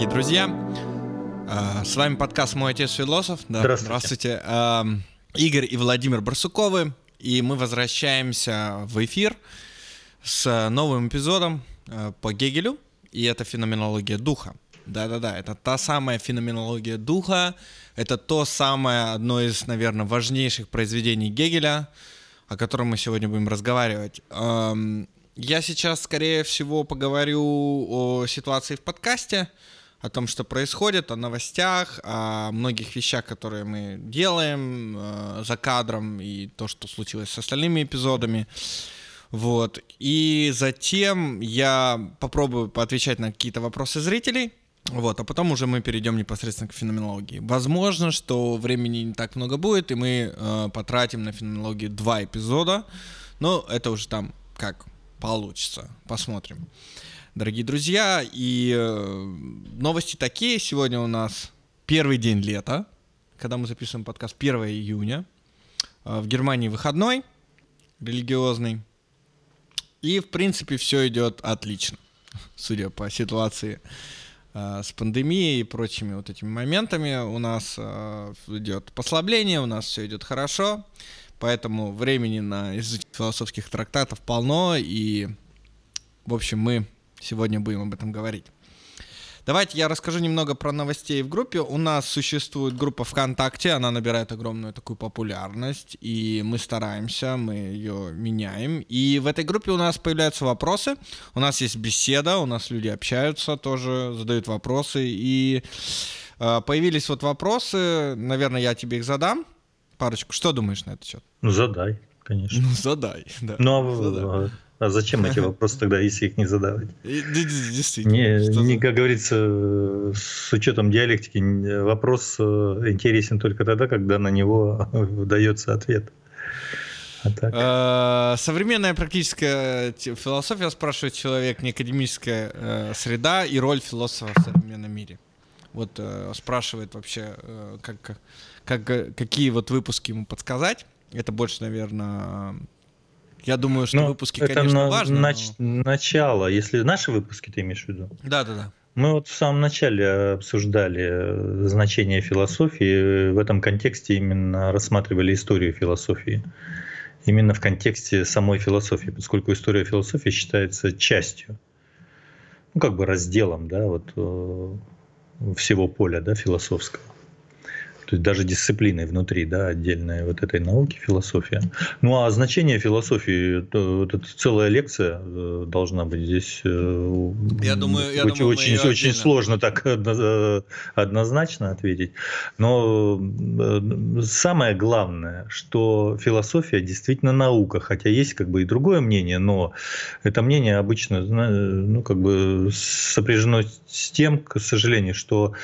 дорогие друзья. А, с вами подкаст «Мой отец философ». Да, здравствуйте. здравствуйте. Игорь и Владимир Барсуковы. И мы возвращаемся в эфир с новым эпизодом а, по Гегелю. И это феноменология духа. Да-да-да, это та самая феноменология духа. Это то самое, одно из, наверное, важнейших произведений Гегеля, о котором мы сегодня будем разговаривать. Я сейчас, скорее всего, поговорю о ситуации в подкасте, о том, что происходит, о новостях, о многих вещах, которые мы делаем э, за кадром и то, что случилось с остальными эпизодами. Вот. И затем я попробую поотвечать на какие-то вопросы зрителей. Вот, а потом уже мы перейдем непосредственно к феноменологии. Возможно, что времени не так много будет, и мы э, потратим на феноменологию два эпизода. Но это уже там как получится. Посмотрим. Дорогие друзья, и э, новости такие. Сегодня у нас первый день лета, когда мы записываем подкаст 1 июня. Э, в Германии выходной, религиозный. И, в принципе, все идет отлично, судя по ситуации э, с пандемией и прочими вот этими моментами. У нас идет послабление, у нас все идет хорошо. Поэтому времени на изучение философских трактатов полно, и, в общем, мы сегодня будем об этом говорить. Давайте я расскажу немного про новостей в группе. У нас существует группа ВКонтакте, она набирает огромную такую популярность, и мы стараемся, мы ее меняем. И в этой группе у нас появляются вопросы, у нас есть беседа, у нас люди общаются тоже, задают вопросы, и э, появились вот вопросы, наверное, я тебе их задам парочку. Что думаешь на этот счет? Ну, задай, конечно. Ну, задай, да. Ну, а, задай. А зачем эти вопросы тогда, если их не задавать? Действительно. Не, не, как говорится, с учетом диалектики, вопрос э, интересен только тогда, когда на него дается ответ. А так. А, современная практическая философия спрашивает человек, не академическая э, среда и роль философа в современном мире. Вот э, спрашивает вообще, как как, э, какие вот выпуски ему подсказать. Это больше, наверное, я думаю, что ну, выпуски, это конечно, на, важно. Нач- но... Начало, если наши выпуски ты имеешь в виду? Да, да, да. Мы вот в самом начале обсуждали э, значение философии, в этом контексте именно рассматривали историю философии. Именно в контексте самой философии, поскольку история философии считается частью, ну как бы разделом, да, вот э, всего поля, да, философского то есть даже дисциплиной внутри, да, отдельной вот этой науки, философия. Ну а значение философии, вот это целая лекция э, должна быть здесь. Э, я думаю, я очень, думаю, очень, очень сложно так э, однозначно ответить. Но самое главное, что философия действительно наука, хотя есть как бы и другое мнение, но это мнение обычно, ну как бы сопряжено с тем, к сожалению, что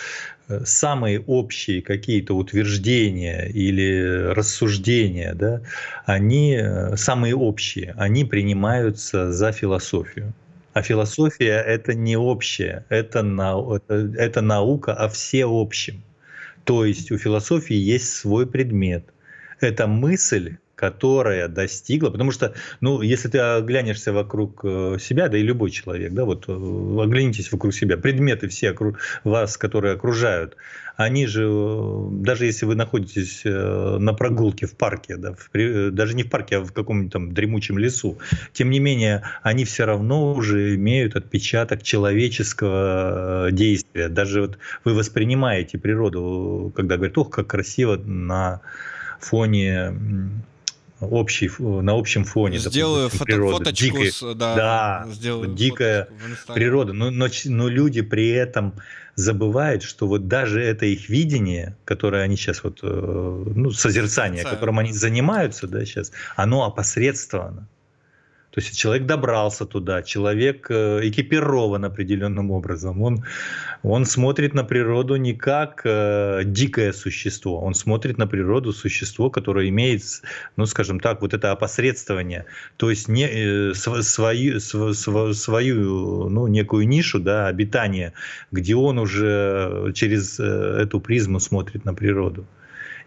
самые общие какие-то утверждения или рассуждения, да, они э, самые общие, они принимаются за философию. А философия это не общее, это, на, это, это наука о всеобщем. То есть у философии есть свой предмет. Это мысль, которая достигла, потому что, ну, если ты оглянешься вокруг э, себя, да и любой человек, да, вот э, оглянитесь вокруг себя, предметы все окру... вас, которые окружают, они же, э, даже если вы находитесь на прогулке в парке, да, в, даже не в парке, а в каком-нибудь там дремучем лесу, тем не менее, они все равно уже имеют отпечаток человеческого действия. Даже вот вы воспринимаете природу, когда говорят, ох, как красиво на фоне общий, на общем фоне. Сделаю допустим, фото, природы. фоточку, дикая, с, да, да сделаю дикая природа. Но, но, но люди при этом забывают, что вот даже это их видение, которое они сейчас вот, э, ну, созерцание, которым они занимаются, да, сейчас, оно опосредствовано. То есть человек добрался туда, человек э, экипирован определенным образом. Он, он смотрит на природу не как э, дикое существо, он смотрит на природу существо, которое имеет, ну скажем так, вот это опосредствование, то есть не, э, свою, свою, свою ну, некую нишу да, обитания, где он уже через э, эту призму смотрит на природу.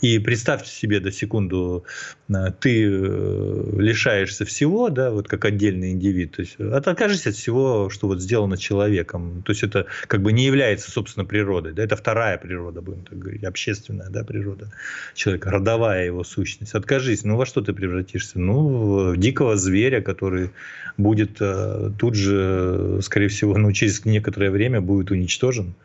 И представьте себе до секунду, э, ты э, лишаешься всего, да, вот как отдельный индивид, то есть откажешься от всего, что вот сделано человеком. То есть это как бы не является, собственно, природой, да, это вторая природа, будем так говорить, общественная, да, природа человека, родовая его сущность. Откажись, ну во что ты превратишься? Ну, в дикого зверя, который будет э, тут же, скорее всего, ну, через некоторое время будет уничтожен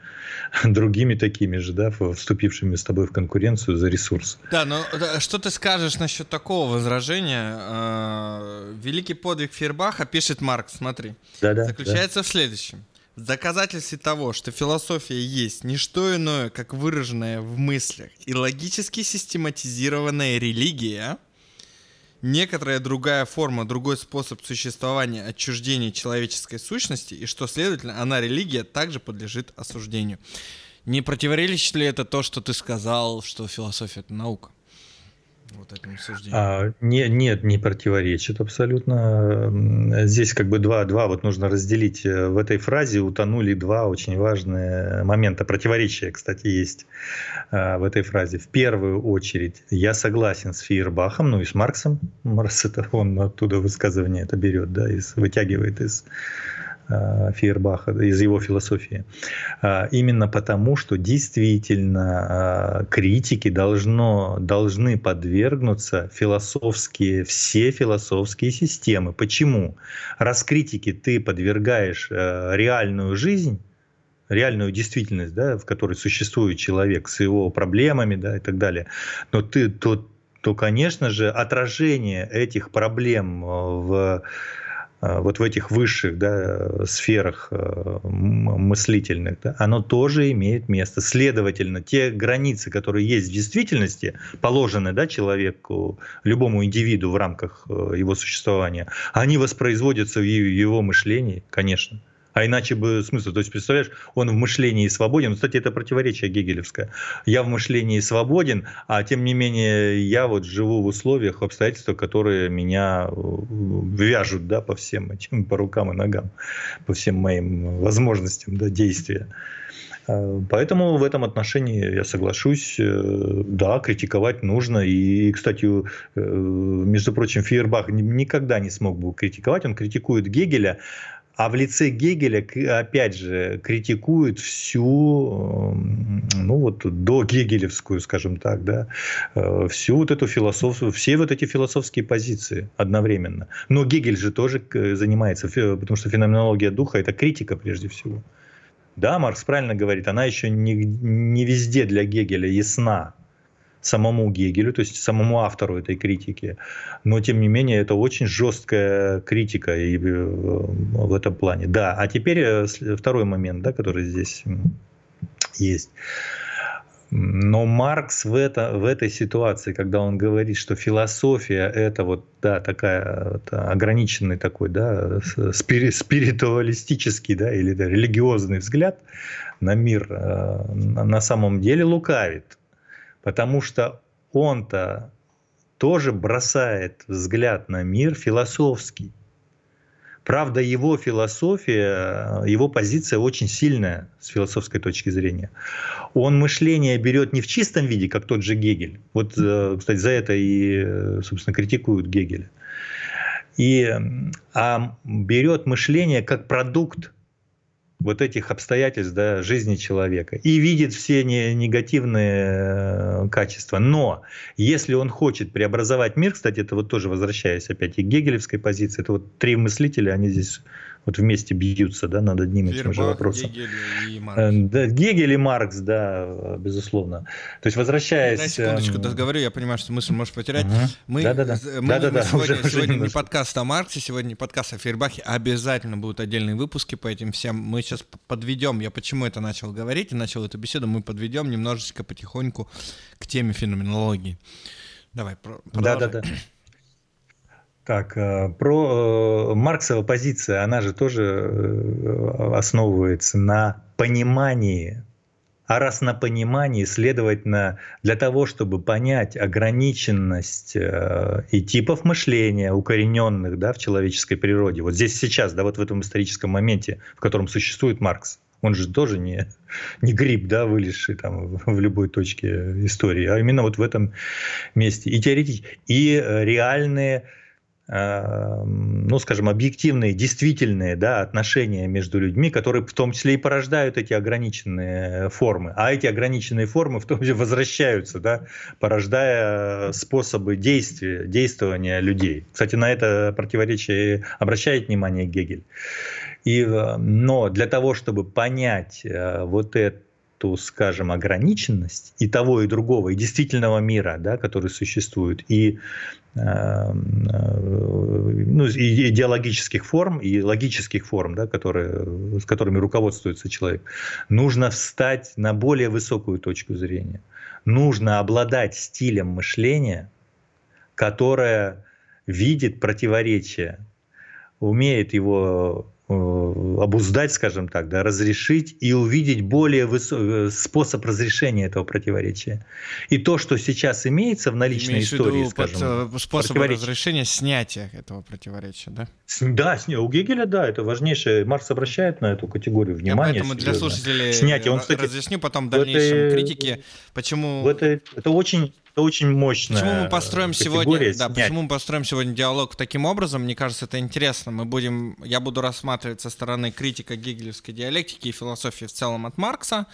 другими такими же, да, вступившими с тобой в конкуренцию за ресурс. Да, но что ты скажешь насчет такого возражения? А, великий подвиг Фейербаха, пишет Марк, смотри, да, да, заключается да. в следующем. В доказательстве того, что философия есть не что иное, как выраженная в мыслях и логически систематизированная религия, некоторая другая форма, другой способ существования отчуждения человеческой сущности, и что, следовательно, она, религия, также подлежит осуждению. Не противоречит ли это то, что ты сказал, что философия — это наука? Вот этому суждению? А, не, нет, не противоречит абсолютно. Здесь как бы два, два вот нужно разделить. В этой фразе утонули два очень важные момента. Противоречия, кстати, есть а, в этой фразе. В первую очередь я согласен с Фейербахом, ну и с Марксом. Маркс это он оттуда высказывание это берет, да, из, вытягивает из Э, Фейербаха, из его философии. А, именно потому, что действительно а, критики должно, должны подвергнуться философские, все философские системы. Почему? Раз критики ты подвергаешь э, реальную жизнь, реальную действительность, да, в которой существует человек с его проблемами да, и так далее, но ты, то, то, конечно же, отражение этих проблем э, в Э, вот в этих высших да, сферах э, мыслительных, да, оно тоже имеет место. Следовательно, те границы, которые есть в действительности, положены да, человеку, любому индивиду в рамках э, его существования, они воспроизводятся в его мышлении, конечно. А иначе бы смысл. То есть, представляешь, он в мышлении свободен. Кстати, это противоречие гегелевское. Я в мышлении свободен, а тем не менее я вот живу в условиях, обстоятельствах, которые меня э, вяжут да, по всем этим, по рукам и ногам, по всем моим возможностям да, действия. А, поэтому в этом отношении я соглашусь, э, да, критиковать нужно. И, кстати, э, между прочим, Фейербах никогда не смог бы критиковать. Он критикует Гегеля, а в лице Гегеля, опять же, критикует всю, эм, ну вот до Гегелевскую, скажем так, да, э, всю вот эту философию, все вот эти философские позиции одновременно. Но Гегель же тоже занимается, потому что феноменология духа – это критика прежде всего. Да, Маркс правильно говорит, она еще не, не везде для Гегеля ясна самому Гегелю, то есть самому автору этой критики. Но, тем не менее, это очень жесткая критика и э, в этом плане. Да, а теперь э, второй момент, да, который здесь есть. Но Маркс в, это, в этой ситуации, когда он говорит, что философия это вот да, такая вот, ограниченный такой да, спири, спиритуалистический да, или да, религиозный взгляд на мир, э, на самом деле лукавит потому что он-то тоже бросает взгляд на мир философский. Правда, его философия, его позиция очень сильная с философской точки зрения. Он мышление берет не в чистом виде, как тот же Гегель. Вот, э, кстати, за это и, собственно, критикуют Гегеля. И, а берет мышление как продукт вот этих обстоятельств да, жизни человека и видит все не, негативные э, качества. Но если он хочет преобразовать мир, кстати, это вот тоже возвращаясь опять и к гегелевской позиции, это вот три мыслителя, они здесь вот вместе бьются да, над одним и тем же вопросом. Гегель и Маркс. Э, да, Гегель и Маркс, да, безусловно. То есть возвращаясь... На секундочку, эм... говорю, я понимаю, что мысль можешь потерять. Угу. Мы, да, да, да. Мы, да, да, мы да, сегодня, уже, сегодня уже не подкаст о Марксе, сегодня не подкаст о Фейербахе. Обязательно будут отдельные выпуски по этим всем. Мы сейчас подведем, я почему это начал говорить и начал эту беседу, мы подведем немножечко потихоньку к теме феноменологии. Давай, продолжай. Да, да, да. Так, э, про э, Марксова позиция, она же тоже э, основывается на понимании. А раз на понимании, следовательно, для того, чтобы понять ограниченность и типов мышления, укорененных да, в человеческой природе, вот здесь сейчас, да, вот в этом историческом моменте, в котором существует Маркс, Он же тоже не, не гриб, да, вылезший там в любой точке истории, а именно вот в этом месте. И теоретически, и реальные ну, скажем, объективные, действительные да, отношения между людьми, которые в том числе и порождают эти ограниченные формы. А эти ограниченные формы в том числе возвращаются, да, порождая способы действия, действования людей. Кстати, на это противоречие обращает внимание Гегель. И, э, но для того, чтобы понять э, вот эту, скажем, ограниченность и того, и другого, и действительного мира, да, который существует, и, ну, и идеологических форм, и логических форм, да, которые, с которыми руководствуется человек, нужно встать на более высокую точку зрения. Нужно обладать стилем мышления, которое видит противоречие, умеет его Э, обуздать, скажем так, да, разрешить и увидеть более высокий э, способ разрешения этого противоречия. И то, что сейчас имеется в наличной Имеешь истории, виду скажем, под, э, способ разрешения снятия этого противоречия, да? Да, у Гегеля, да, это важнейшее. Маркс обращает на эту категорию внимания. Я поэтому для слушателей снятие. Он, кстати, разъясню потом в дальнейшем этой, критике, почему... Это, это очень это очень мощно. Почему мы построим сегодня, да, почему мы построим сегодня диалог таким образом? Мне кажется, это интересно. Мы будем, я буду рассматривать со стороны критика гегелевской диалектики и философии в целом от Маркса.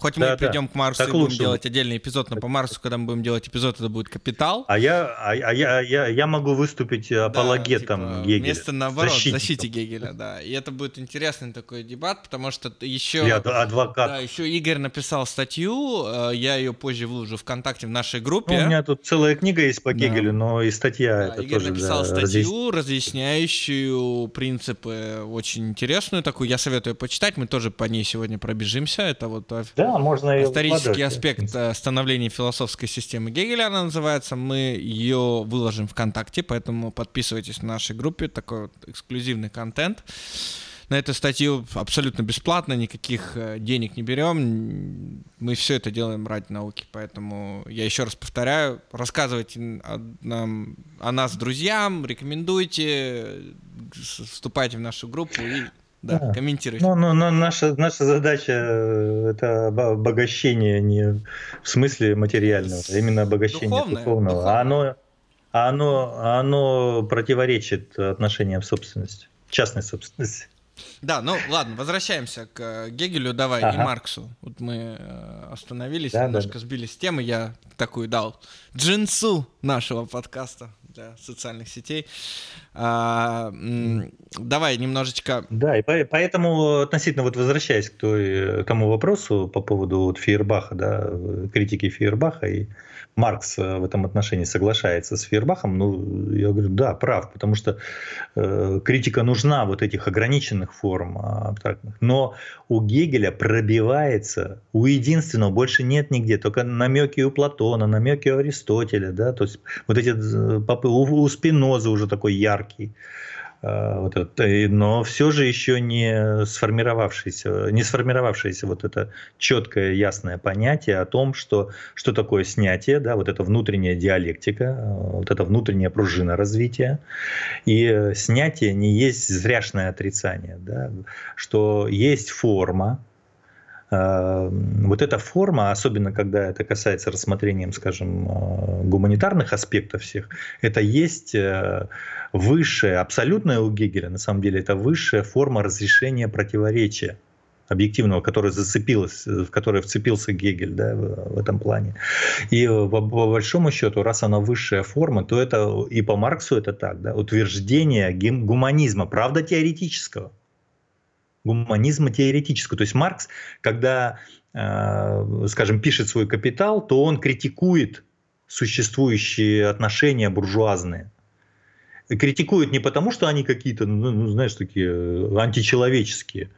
Хоть да, мы да. придем к Марсу так и будем делать отдельный эпизод, но по Марсу, когда мы будем делать эпизод, это будет капитал. А я, а, а я, я, я могу выступить апологетом да, типа, Гегеля. Вместо наоборот, защите Гегеля, да. И это будет интересный такой дебат, потому что еще... Я адвокат. Да, еще Игорь написал статью, э, я ее позже выложу ВКонтакте в нашей группе. Ну, у меня тут целая книга есть по Гегелю, да. но и статья да, это Игорь тоже... написал да, статью, разъясняющую принципы, очень интересную такую. Я советую почитать, мы тоже по ней сегодня пробежимся. Это вот да, можно ее исторический аспект э, становления философской системы Гегеля, она называется. Мы ее выложим ВКонтакте, поэтому подписывайтесь в нашей группе, такой вот эксклюзивный контент. На эту статью абсолютно бесплатно, никаких э, денег не берем. Мы все это делаем ради науки, поэтому я еще раз повторяю, рассказывайте о, нам, о нас друзьям, рекомендуйте, вступайте в нашу группу и да, да. комментируйте. Ну, ну, ну, наша, наша задача э, это обогащение не в смысле материального, а именно обогащение духовное, духовного. Духовное. А оно, а оно, оно противоречит отношениям собственности, частной собственности. Да, ну ладно, возвращаемся к э, Гегелю, давай, ага. и Марксу. Вот мы э, остановились, да, немножко да. сбились с темы, я такую дал джинсу нашего подкаста для социальных сетей. А, давай немножечко... Да, и поэтому относительно, вот возвращаясь к, той, к тому вопросу по поводу вот Фейербаха, да, критики Фейербаха и Маркс э, в этом отношении соглашается с Фейербахом, ну, я говорю, да, прав, потому что э, критика нужна вот этих ограниченных форм а, абстрактных. Но у Гегеля пробивается, у единственного больше нет нигде, только намеки у Платона, намеки у Аристотеля, да, то есть вот эти, э, у, у Спинозы уже такой яркий. А, вот это, но все же еще не сформировавшееся, не сформировавшееся вот это четкое, ясное понятие о том, что, что такое снятие, да, вот эта внутренняя диалектика, вот эта внутренняя пружина развития. И снятие не есть зряшное отрицание, да, что есть форма, вот эта форма, особенно когда это касается рассмотрением, скажем, а, гуманитарных аспектов всех, это есть э, высшая, абсолютная у Гегеля, на самом деле, это высшая форма разрешения противоречия объективного, который зацепилась, в который вцепился Гегель да, в, этом плане. И по, по большому счету, раз она высшая форма, то это и по Марксу это так, да, утверждение гуманизма, правда теоретического, гуманизма теоретического. То есть Маркс, когда, э, скажем, пишет свой «Капитал», то он критикует существующие отношения буржуазные. Критикует не потому, что они какие-то, ну, ну знаешь, такие э, античеловеческие.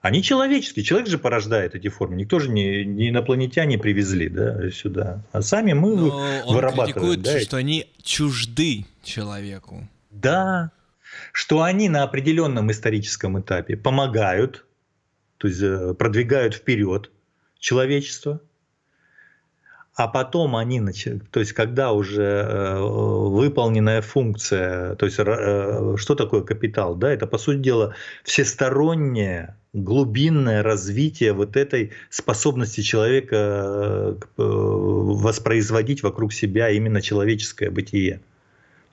Они человеческие. Человек же порождает эти формы. Никто же не, не инопланетяне привезли да, сюда. А сами мы Но вырабатываем. Он критикует, да, что они чужды человеку. Да, что они на определенном историческом этапе помогают, то есть э, продвигают вперед человечество, а потом они, то есть когда уже э, выполненная функция, то есть э, что такое капитал, да, это по сути дела всесторонняя глубинное развитие вот этой способности человека воспроизводить вокруг себя именно человеческое бытие.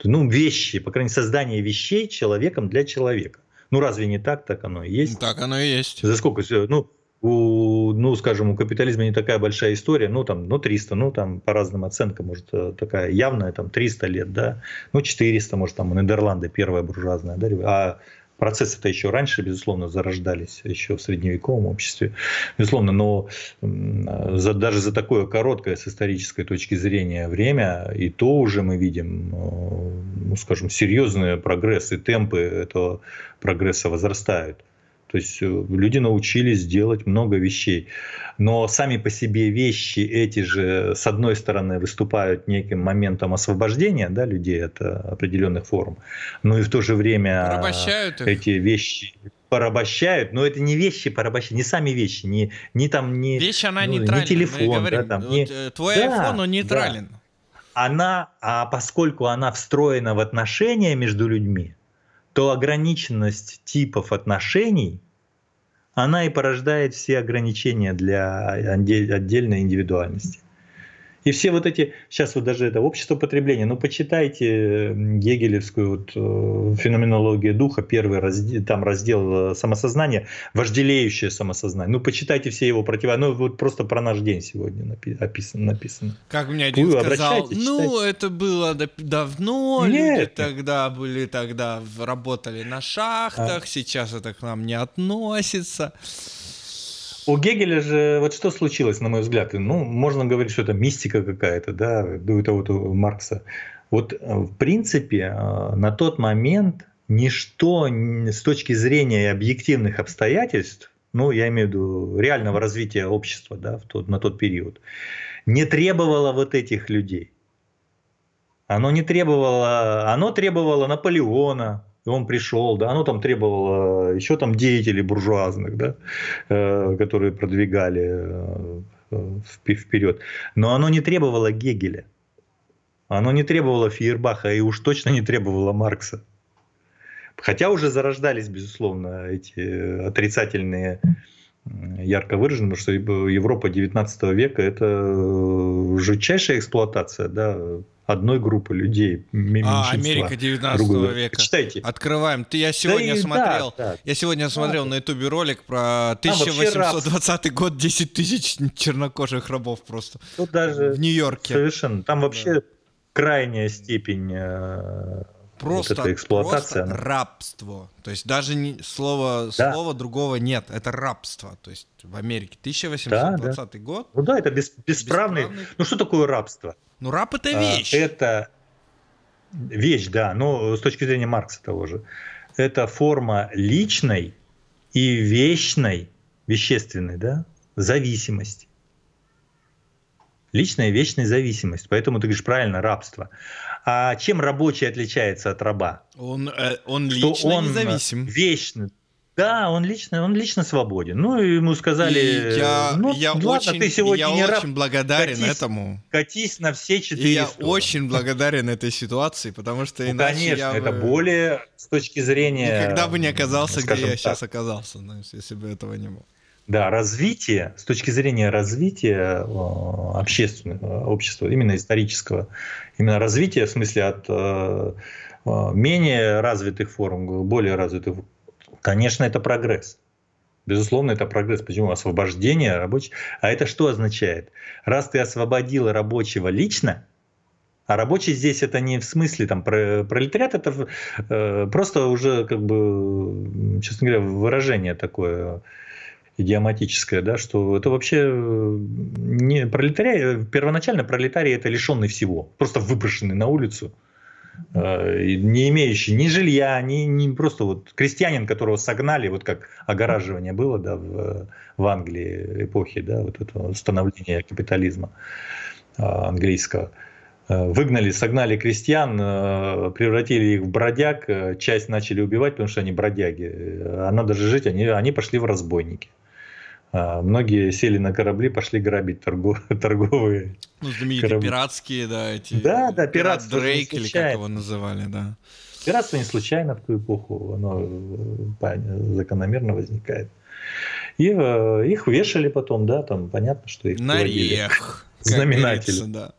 Ну, вещи, по крайней мере, создание вещей человеком для человека. Ну, разве не так? Так оно и есть. Так оно и есть. За сколько? Ну, у, ну, скажем, у капитализма не такая большая история, ну, там, ну, 300, ну, там, по разным оценкам, может, э, такая явная, там, 300 лет, да, ну, 400, может, там, Нидерланды, первая буржуазная, да, а процессы-то еще раньше, безусловно, зарождались, еще в средневековом обществе, безусловно, но за, даже за такое короткое с исторической точки зрения время, и то уже мы видим, э, ну, скажем, серьезные прогрессы, темпы этого прогресса возрастают. То есть э, люди научились делать много вещей. Но сами по себе вещи эти же, с одной стороны, выступают неким моментом освобождения да, людей от э, определенных форм, но и в то же время эти вещи порабощают, но это не вещи порабощают, не сами вещи, не, не там, не, Вещь, она ну, не телефон. Говорим, да, там, не... Э, твой да, iPhone, он нейтрален. Да. Она, а поскольку она встроена в отношения между людьми, то ограниченность типов отношений, она и порождает все ограничения для отдельной индивидуальности. И все вот эти, сейчас вот даже это общество потребления, ну почитайте гегелевскую вот, э, феноменологию духа, первый раздел, там раздел э, самосознания, вожделеющее самосознание. Ну почитайте все его противо, ну вот просто про наш день сегодня написано. написано. Как мне один Вы сказал, ну это было давно, Нет. люди тогда были, тогда работали на шахтах, а. сейчас это к нам не относится. У Гегеля же вот что случилось, на мой взгляд, ну, можно говорить, что это мистика какая-то, да, до этого вот у Маркса. Вот, э, в принципе, э, на тот момент ничто с точки зрения объективных обстоятельств, ну, я имею в виду реального развития общества, да, в тот, на тот период, не требовало вот этих людей. Оно не требовало, оно требовало Наполеона, и он пришел, да, оно там требовало еще там деятелей буржуазных, да, э, которые продвигали э, вперед. Но оно не требовало Гегеля, оно не требовало Фейербаха и уж точно не требовало Маркса. Хотя уже зарождались, безусловно, эти отрицательные ярко выражены, потому что Европа 19 века – это жутчайшая эксплуатация да, одной группы людей. А, Америка 19 другой. века. Читайте. Открываем. Ты, я сегодня да смотрел, да, да. я сегодня смотрел да. на ютубе ролик про 1820 а, год, 10 тысяч чернокожих рабов просто. Тут даже в Нью-Йорке. Совершенно. Там вообще да. крайняя степень э, просто, вот эксплуатация. Просто рабство. То есть даже не, слова, да. слова другого нет. Это рабство. То есть в Америке 1820 да, да. год. Ну да, это бес, бесправный. бесправный. Ну что такое рабство? Ну, раб это а, вещь. Это вещь, да, но с точки зрения Маркса того же. Это форма личной и вечной, вещественной, да, зависимости. Личная и вечная зависимость. Поэтому ты говоришь правильно, рабство. А чем рабочий отличается от раба? Он, э, он лично он независим. Вечно, да, он лично, он лично свободен. Ну, ему сказали, и я, ну, я ладно, очень, ты сегодня я не очень раб, благодарен катись, этому. Катись на все четыре и Я стороны. очень благодарен этой ситуации, потому что ну, иначе конечно, я это бы... более с точки зрения... Никогда бы не оказался, где я так. сейчас оказался, ну, если бы этого не было. Да, развитие, с точки зрения развития э, общественного общества, именно исторического, именно развития в смысле от э, э, менее развитых форм к более развитых Конечно, это прогресс. Безусловно, это прогресс. Почему? Освобождение рабочих. А это что означает? Раз ты освободил рабочего лично, а рабочий здесь это не в смысле там пролетариат, это э, просто уже как бы, честно говоря, выражение такое идиоматическое, да, что это вообще не пролетарий, первоначально пролетарий это лишенный всего, просто выброшенный на улицу, Э, не имеющий ни жилья, ни, ни просто вот крестьянин, которого согнали, вот как огораживание было да, в, в Англии эпохи, да, вот это становление капитализма э, английского. Э, выгнали, согнали крестьян, превратили их в бродяг, часть начали убивать, потому что они бродяги. А надо же жить, они, они пошли в разбойники. А, многие сели на корабли, пошли грабить торгов, торговые Ну, знаменитые корабли. пиратские, да, эти... Да, да, пиратство Дрейк, или как его называли, да. Пиратство не случайно в ту эпоху, оно закономерно возникает. И э, их вешали потом, да, там понятно, что их На рех. Знаменатели. Да.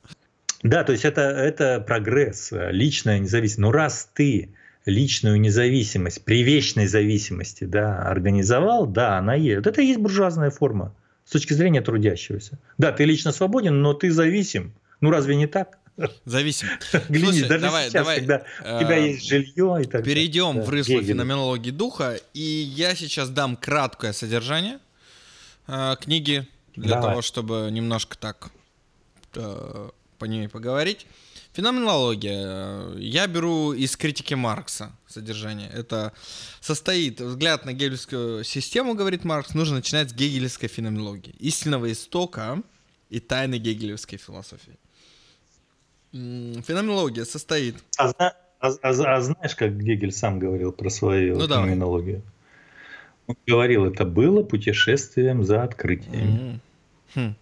да, то есть это, это прогресс, личная независимость. Но раз ты личную независимость при вечной зависимости да, организовал, да, она есть. Это и есть буржуазная форма с точки зрения трудящегося. Да, ты лично свободен, но ты зависим. Ну разве не так? Зависим. Глянись, даже давай, сейчас, давай, когда э, у тебя есть жилье и так Перейдем да, в рысло Гегель. феноменологии духа, и я сейчас дам краткое содержание э, книги для давай. того, чтобы немножко так э, по ней поговорить. Феноменология. Я беру из критики Маркса содержание. Это состоит, взгляд на гегельскую систему, говорит Маркс, нужно начинать с гегельской феноменологии. Истинного истока и тайны гегелевской философии. Феноменология состоит... А, а, а, а знаешь, как Гегель сам говорил про свою ну, феноменологию? Давай. Он говорил, это было путешествием за открытием. Mm-hmm. Хм.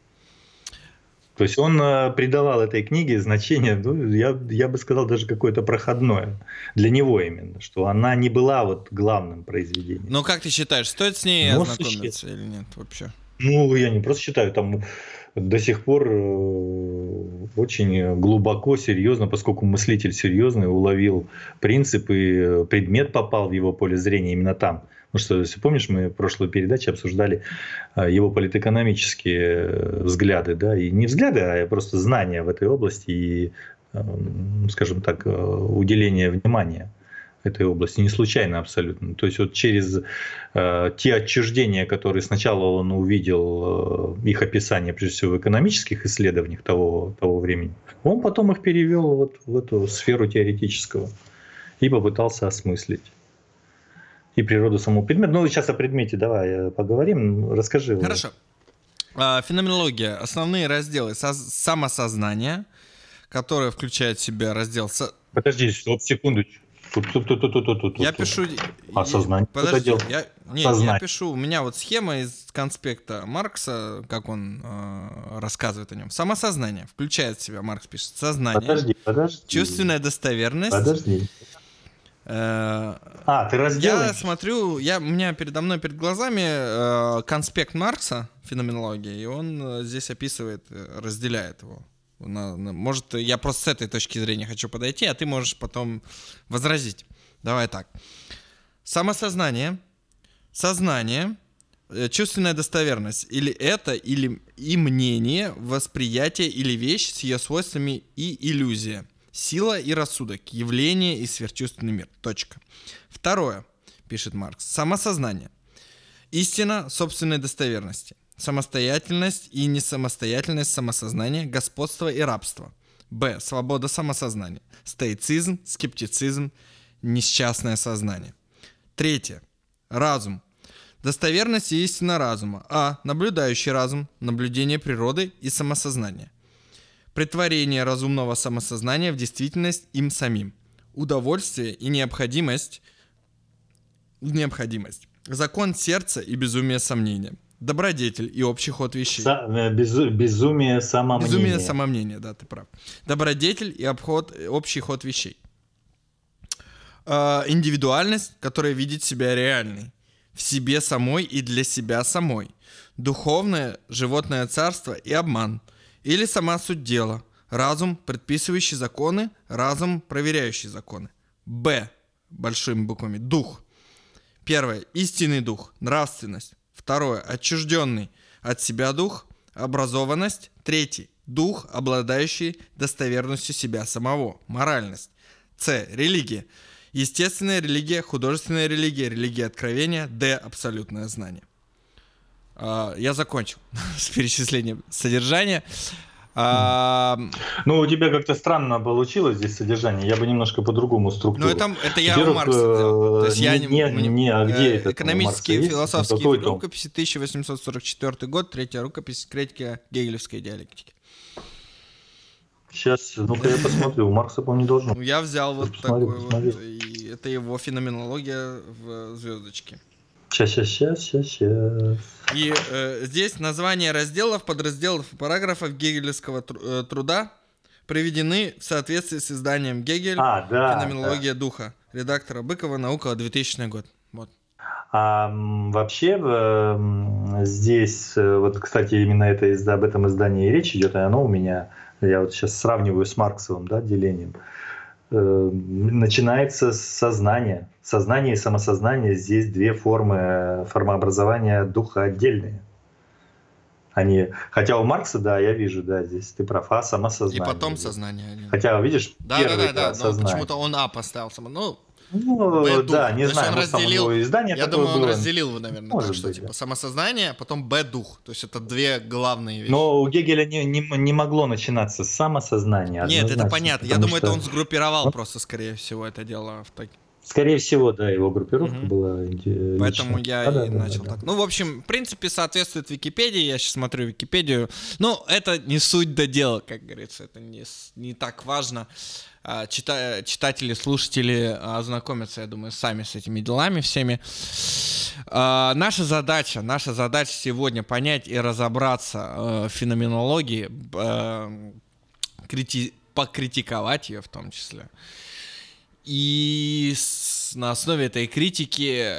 То есть он э, придавал этой книге значение, ну, я, я бы сказал, даже какое-то проходное для него именно, что она не была вот главным произведением. Ну как ты считаешь, стоит с ней Но ознакомиться или нет вообще? Ну, я не просто считаю, там до сих пор э, очень глубоко, серьезно, поскольку мыслитель серьезный, уловил принцип и э, предмет попал в его поле зрения именно там – Потому что, если помнишь, мы в прошлой передаче обсуждали а, его политэкономические э, взгляды, да, и не взгляды, а просто знания в этой области и, эм, скажем так, э, уделение внимания этой области, не случайно абсолютно. То есть вот через э, те отчуждения, которые сначала он увидел, э, их описание, прежде всего, в экономических исследованиях того, того времени, он потом их перевел вот в эту сферу теоретического и попытался осмыслить и природу самого предмета. Ну, сейчас о предмете давай э, поговорим. Расскажи. Хорошо. А, феноменология. Основные разделы. Самосознание, которое включает в себя раздел... Со... Подожди, стоп, секундочку. Тут, тут, тут, тут, тут, тут, я пишу... Осознание. Подожди, я, нет, Сознание. я пишу... У меня вот схема из конспекта Маркса, как он э, рассказывает о нем. Самосознание включает в себя, Маркс пишет, сознание. Подожди, подожди. Чувственная достоверность. Подожди. Э, а, ты разделаешь? Я смотрю, я, у меня передо мной, перед глазами э, конспект Маркса феноменологии, и он э, здесь описывает, э, разделяет его. На, на, может, я просто с этой точки зрения хочу подойти, а ты можешь потом возразить. Давай так. Самосознание, сознание, чувственная достоверность. Или это, или и мнение, восприятие или вещь с ее свойствами и иллюзия – Сила и рассудок, явление и сверхчувственный мир. Точка. Второе, пишет Маркс, самосознание. Истина собственной достоверности. Самостоятельность и несамостоятельность самосознания, господство и рабство. Б. Свобода самосознания. Стоицизм, скептицизм, несчастное сознание. Третье. Разум. Достоверность и истина разума. А. Наблюдающий разум, наблюдение природы и самосознание притворение разумного самосознания в действительность им самим, удовольствие и необходимость, необходимость, закон сердца и безумие сомнения, добродетель и общий ход вещей. Са, э, безу, безумие самомнения. Безумие самомнения, да, ты прав. Добродетель и обход, общий ход вещей. Э, индивидуальность, которая видит себя реальной, в себе самой и для себя самой. Духовное, животное царство и обман – или сама суть дела. Разум, предписывающий законы, разум, проверяющий законы. Б. Большими буквами. Дух. Первое. Истинный дух. Нравственность. Второе. Отчужденный от себя дух. Образованность. Третий. Дух, обладающий достоверностью себя самого. Моральность. С. Религия. Естественная религия, художественная религия, религия откровения. Д. Абсолютное знание. А, я закончил с перечислением содержания. А... Ну, у тебя как-то странно получилось здесь содержание. Я бы немножко по-другому структуру. Ну, это, это я у Маркса. То есть не, я не, не, не, а где э, это? Экономические и философские рукописи, 1844 год, третья рукопись, критика гегелевской диалектики. Сейчас, ну-ка я посмотрю. У Маркса, по-моему, не должно. Я взял вот посмотри, такой посмотри. вот. И это его феноменология в звездочке. Сейчас, сейчас, сейчас, сейчас. И э, здесь названия разделов, подразделов и параграфов гегелевского тру- э, труда приведены в соответствии с изданием Гегель а, да, «Феноменология да. духа» редактора Быкова, наука, 2000 год. Вот. А вообще здесь, э, вот, кстати, именно это, об этом издании и речь идет, и оно у меня, я вот сейчас сравниваю с Марксовым да, делением, начинается с сознания. Сознание и самосознание здесь две формы формообразования духа отдельные. Они, хотя у Маркса, да, я вижу, да, здесь ты прав, а самосознание. И потом сознание. Хотя, видишь, да, первый да, да, да, но почему-то он А поставил. Ну, ну, да, не знаю, он разделил, издание Я думаю, он было. разделил, наверное, Может так, что быть, типа да. самосознание, а потом Б-дух. То есть это две главные вещи. Но у Гегеля не, не, не могло начинаться с самосознания. Нет, это понятно. Я думаю, что... это он сгруппировал ну, просто, скорее всего, это дело в так... Скорее всего, да, его группировка угу. была. Поэтому я да, и да, начал да, так. Да. Ну, в общем, в принципе, соответствует Википедии. Я сейчас смотрю Википедию. Ну, это не суть до дела, как говорится. Это не, не так важно. А, чита читатели, слушатели ознакомятся, я думаю, сами с этими делами всеми. А, наша задача, наша задача сегодня понять и разобраться э, в феноменологии, э, крити покритиковать ее в том числе. И с, на основе этой критики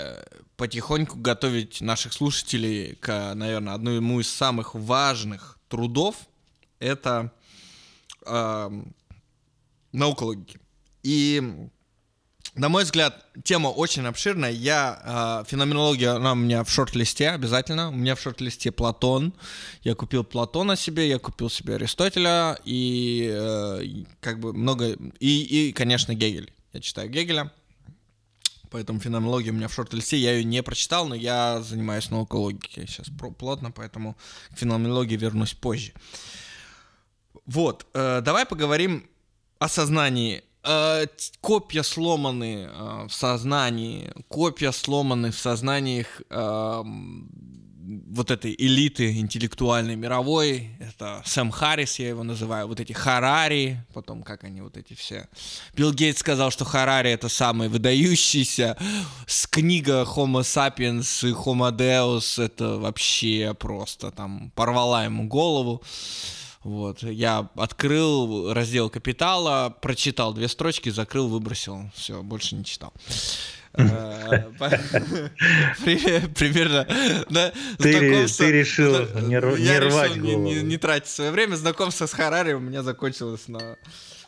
потихоньку готовить наших слушателей к, наверное, одному из самых важных трудов. Это э, наука логики. И, на мой взгляд, тема очень обширная. Я, э, феноменология, она у меня в шорт-листе обязательно. У меня в шорт-листе Платон. Я купил Платона себе, я купил себе Аристотеля и э, как бы много... И, и, конечно, Гегель. Я читаю Гегеля. Поэтому феноменология у меня в шорт-листе, я ее не прочитал, но я занимаюсь наукой логики сейчас плотно, поэтому к феноменологии вернусь позже. Вот, э, давай поговорим осознании э, копья сломаны э, в сознании, копья сломаны в сознаниях э, вот этой элиты интеллектуальной мировой. Это Сэм Харрис, я его называю, вот эти Харари, потом как они вот эти все. Билл Гейтс сказал, что Харари это самый выдающийся. С книга Homo sapiens и Homo Deus это вообще просто там порвала ему голову. Вот, я открыл раздел капитала, прочитал две строчки, закрыл, выбросил, все, больше не читал. Э, примерно, ты, решил не, рвать голову. Не, тратить свое время. Знакомство с Харари у меня закончилось на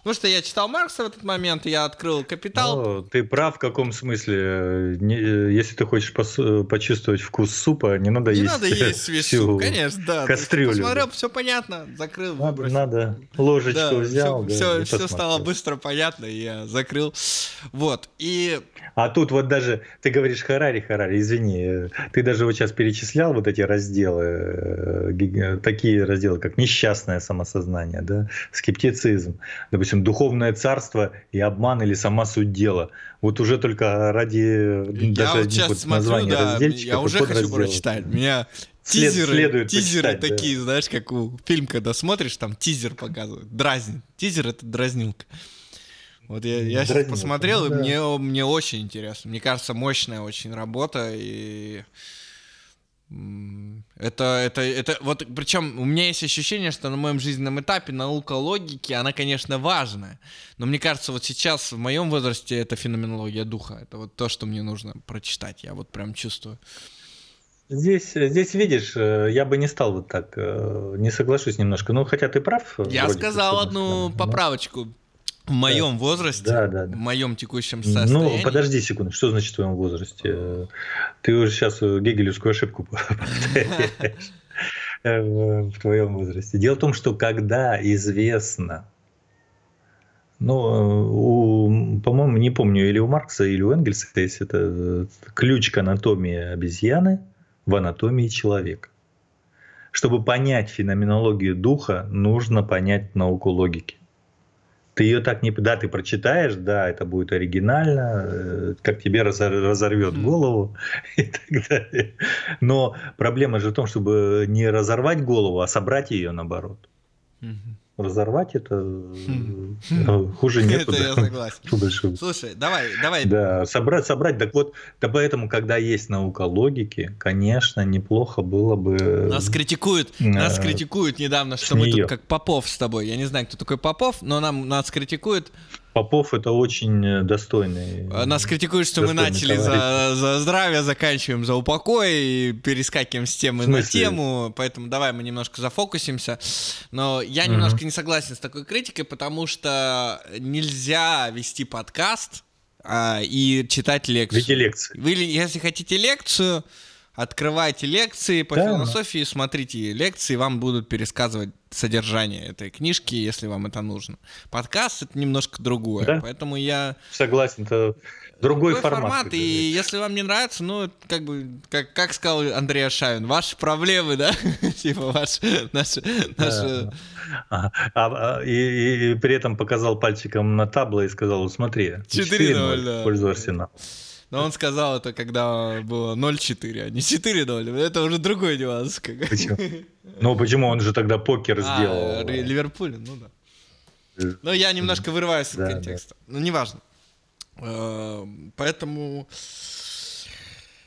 Потому что я читал Маркса в этот момент, я открыл «Капитал». Ну, ты прав в каком смысле. Не, если ты хочешь пос, почувствовать вкус супа, не надо не есть Не надо есть весь суп, конечно, да. Кастрюлю. Посмотрел, да. все понятно, закрыл, надо, выбросил. Надо, ложечку да, взял. Все, да, все, все стало быстро понятно, и я закрыл. Вот, и... А тут вот даже, ты говоришь Харари, Харари, извини, ты даже вот сейчас перечислял вот эти разделы, э, такие разделы, как несчастное самосознание, да, скептицизм, допустим, допустим, духовное царство и обман или сама суть дела. Вот уже только ради я даже вот сейчас вот смотрю, да, я уже хочу прочитать. Меня тизеры, След, тизеры почитать, такие, да. знаешь, как у фильм, когда смотришь, там тизер показывают, дразнит. Тизер это дразнилка. Вот я, я сейчас посмотрел, ну, и мне, мне очень интересно. Мне кажется, мощная очень работа, и это, это, это, вот, причем у меня есть ощущение, что на моем жизненном этапе наука логики, она, конечно, важная, но мне кажется, вот сейчас в моем возрасте это феноменология духа, это вот то, что мне нужно прочитать, я вот прям чувствую. Здесь, здесь видишь, э, я бы не стал вот так, э, не соглашусь немножко, ну хотя ты прав. Я сказал одну поправочку, в моем да. возрасте, да, да, да. в моем текущем ну, состоянии. Ну, подожди секунду, что значит в твоем возрасте? Ты уже сейчас гегелевскую ошибку в твоем возрасте. Дело в том, что когда известно, ну, по-моему, не помню, или у Маркса, или у Энгельса есть это ключ к анатомии обезьяны в анатомии человека. Чтобы понять феноменологию духа, нужно понять науку логики ты ее так не... Да, ты прочитаешь, да, это будет оригинально, э, как тебе разорвет голову и так далее. Но проблема же в том, чтобы не разорвать голову, а собрать ее наоборот. Разорвать это хм. э, хуже нет. Это я согласен. Слушай, давай, давай. Да, собрать, собрать. Так вот, да поэтому, когда есть наука логики, конечно, неплохо было бы... Нас критикуют, нас критикуют недавно, что мы тут как Попов с тобой. Я не знаю, кто такой Попов, но нам нас критикуют Попов это очень э, достойный. А нас критикуют, что мы начали за, за здравие, заканчиваем за упокой и перескакиваем с темы на тему, поэтому давай мы немножко зафокусимся. Но я угу. немножко не согласен с такой критикой, потому что нельзя вести подкаст а, и читать лекцию. Ведите лекции. Вы, если хотите лекцию, Открывайте лекции по да. философии, смотрите лекции, вам будут пересказывать содержание этой книжки, если вам это нужно. Подкаст это немножко другое, да? поэтому я согласен, это другой, другой формат. формат и если вам не нравится, ну как бы как как сказал Андрей Ашавин, ваши проблемы, да, типа ваши наши наши. А, а, и, и при этом показал пальчиком на табло и сказал, смотри, 4-0, да. пользу Арсенала. Но он сказал это, когда было 0-4, а не 4-0. Это уже другой нюанс. Почему? Ну почему? Он же тогда покер а, сделал. Ливерпуль, ну да. Э, Но я немножко вырываюсь из контекста. Да. Ну, неважно. Э, поэтому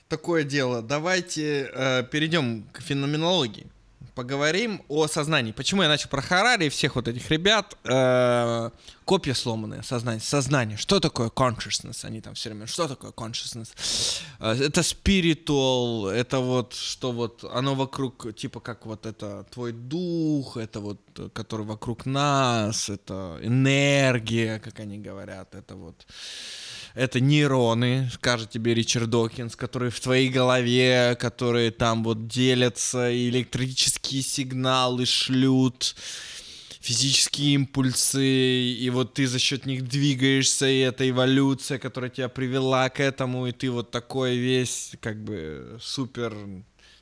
такое дело. Давайте э, перейдем к феноменологии поговорим о сознании. Почему я начал про Харари и всех вот этих ребят? Э, копья сломанные, сознание. Сознание. Что такое consciousness? Они там все время, что такое consciousness? Э, это spiritual, это вот, что вот, оно вокруг, типа как вот это твой дух, это вот, который вокруг нас, это энергия, как они говорят, это вот это нейроны, скажет тебе Ричард Докинс, которые в твоей голове, которые там вот делятся, электрические сигналы шлют, физические импульсы, и вот ты за счет них двигаешься, и это эволюция, которая тебя привела к этому, и ты вот такой весь, как бы, супер...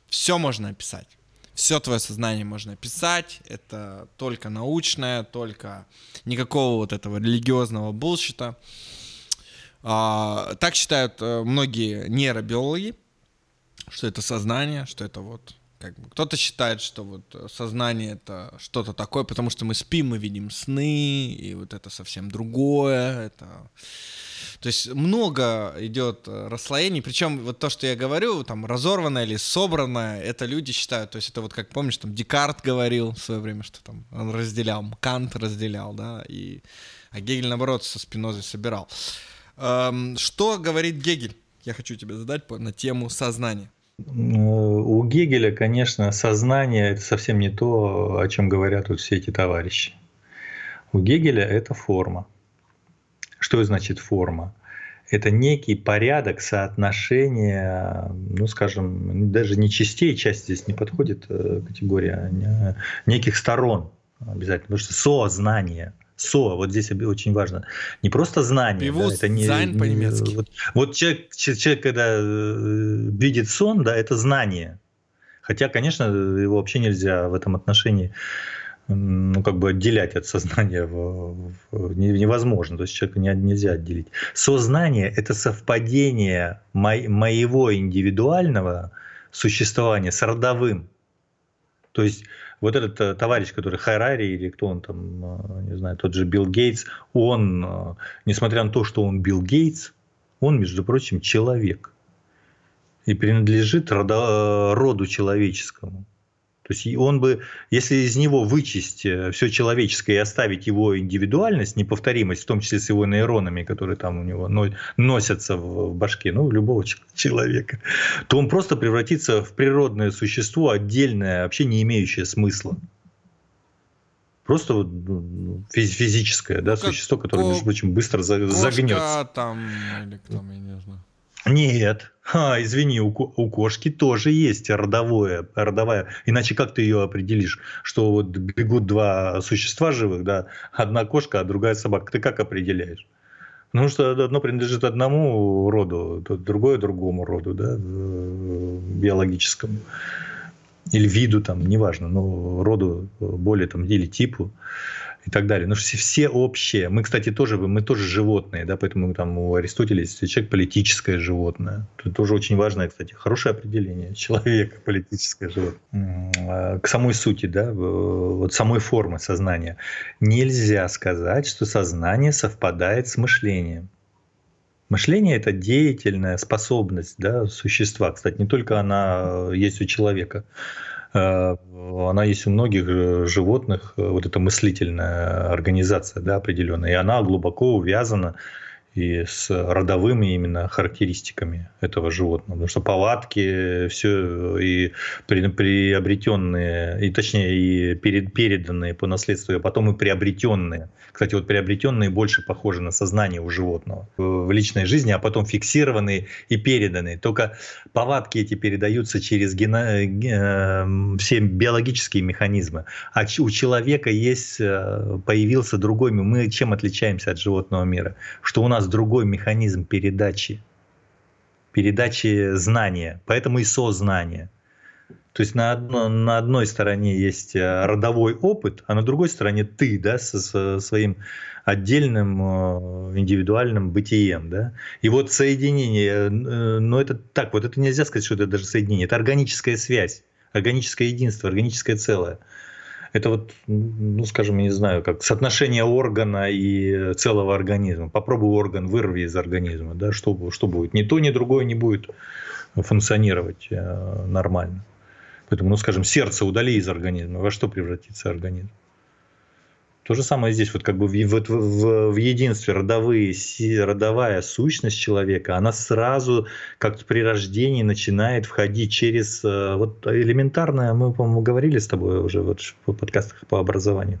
Все можно описать. Все твое сознание можно описать. Это только научное, только никакого вот этого религиозного булщита. А, так считают а, многие нейробиологи, что это сознание, что это вот как бы кто-то считает, что вот сознание это что-то такое, потому что мы спим, мы видим сны, и вот это совсем другое. Это... То есть много идет расслоений, причем вот то, что я говорю, там разорванное или собранное, это люди считают, то есть это вот как помнишь, там Декарт говорил в свое время, что там он разделял, Кант разделял, да, и а Гегель наоборот со спинозой собирал. Что говорит Гегель? Я хочу тебе задать на тему сознания. У Гегеля, конечно, сознание это совсем не то, о чем говорят вот все эти товарищи. У Гегеля это форма. Что значит форма? Это некий порядок соотношения, ну, скажем, даже не частей, часть здесь не подходит э, категория, а неких сторон обязательно, потому что сознание со, вот здесь очень важно. Не просто знание. да, это не, не по-немецки. Вот, вот человек, человек, когда э, видит сон, да, это знание. Хотя, конечно, его вообще нельзя в этом отношении ну, как бы отделять от сознания невозможно. То есть человека не, нельзя отделить. Сознание – это совпадение мо, моего индивидуального существования с родовым. То есть вот этот э, товарищ, который Харари или кто он там, э, не знаю, тот же Билл Гейтс, он, э, несмотря на то, что он Билл Гейтс, он, между прочим, человек и принадлежит роду человеческому. То есть он бы, если из него вычесть э, все человеческое и оставить его индивидуальность, неповторимость, в том числе с его нейронами, которые там у него носятся в башке, ну, любого человека, то он просто превратится в природное существо, отдельное, вообще не имеющее смысла. Просто вот, ну, ну, физическое, да, ну, существо, которое, между прочим, быстро загнется. там, или кто, я не знаю. Нет. А, извини, у, у кошки тоже есть родовое, родовая. Иначе как ты ее определишь? Что вот бегут два существа живых, да, одна кошка, а другая собака. Ты как определяешь? Ну, что одно принадлежит одному роду, другое другому роду, да, биологическому. Или виду, там, неважно, но роду более там, или типу и так далее. Но все, все общие. Мы, кстати, тоже, мы тоже животные, да, поэтому там у Аристотеля есть человек политическое животное. Это тоже очень важное, кстати, хорошее определение человека, политическое животное. А, к самой сути, да, вот самой формы сознания. Нельзя сказать, что сознание совпадает с мышлением. Мышление – это деятельная способность да, существа. Кстати, не только она есть у человека. Э, она есть у многих животных, вот эта мыслительная организация да, определенная, и она глубоко увязана и с родовыми именно характеристиками этого животного. Потому что повадки, все и приобретенные, и точнее и переданные по наследству, а потом и приобретенные. Кстати, вот приобретенные больше похожи на сознание у животного в личной жизни, а потом фиксированные и переданные. Только повадки эти передаются через гено... Э, все биологические механизмы. А у человека есть, э, появился другой. Мы чем отличаемся от животного мира? Что у нас другой механизм передачи, передачи знания, поэтому и сознание. То есть на, одно, на одной стороне есть э, родовой опыт, а на другой стороне ты, да, со, со своим отдельным э, индивидуальным бытием, да. И вот соединение, э, но это так, вот это нельзя сказать, что это даже соединение, это органическая связь, органическое единство, органическое целое это вот, ну, скажем, я не знаю, как соотношение органа и целого организма. Попробуй орган вырви из организма, да, что, что будет? Ни то, ни другое не будет функционировать нормально. Поэтому, ну, скажем, сердце удали из организма, во что превратится организм? То же самое здесь, вот как бы в, в, в, в единстве родовые, родовая сущность человека, она сразу, как при рождении, начинает входить через э, вот элементарное, мы, по-моему, говорили с тобой уже вот в подкастах по образованию,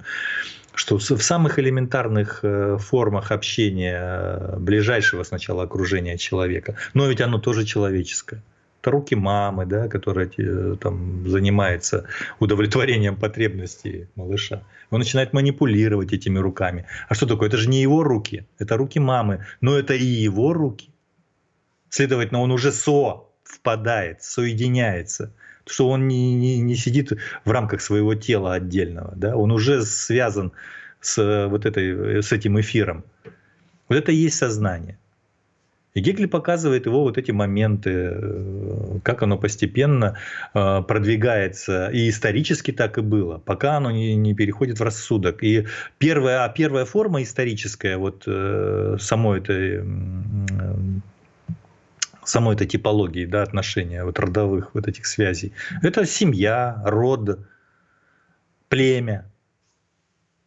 что в самых элементарных э, формах общения э, ближайшего сначала окружения человека, но ведь оно тоже человеческое это руки мамы, да, которая э, там занимается удовлетворением потребностей малыша. Он начинает манипулировать этими руками. А что такое? Это же не его руки, это руки мамы, но это и его руки. Следовательно, он уже со впадает, соединяется, что он не, не, не сидит в рамках своего тела отдельного, да, он уже связан с э, вот этой, с этим эфиром. Вот это и есть сознание. И Гегель показывает его вот эти моменты, э, как оно постепенно э, продвигается. И исторически так и было, пока оно не, не переходит в рассудок. И первая, а первая форма историческая, вот э, самой этой самой этой типологии, да, отношения вот родовых вот этих связей. Это семья, род, племя.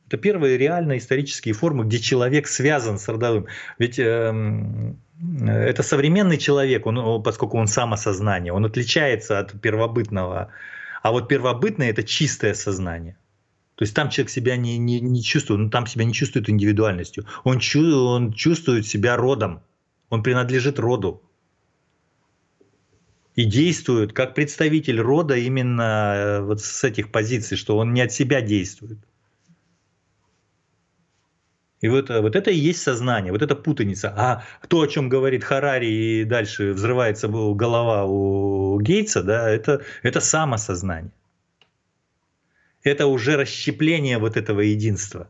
Это первые реальные исторические формы, где человек связан с родовым. Ведь эм, это современный человек, он, поскольку он самосознание, он отличается от первобытного. А вот первобытное это чистое сознание. То есть там человек себя не, не, не чувствует, он там себя не чувствует индивидуальностью. Он, чу, он чувствует себя родом, он принадлежит роду. И действует как представитель рода именно э, вот с этих позиций, что он не от себя действует. И вот, э, вот это и есть сознание, вот это путаница. А то, о чем говорит Харари, и дальше взрывается голова у Гейтса, да, это, это самосознание. Это уже расщепление вот этого единства.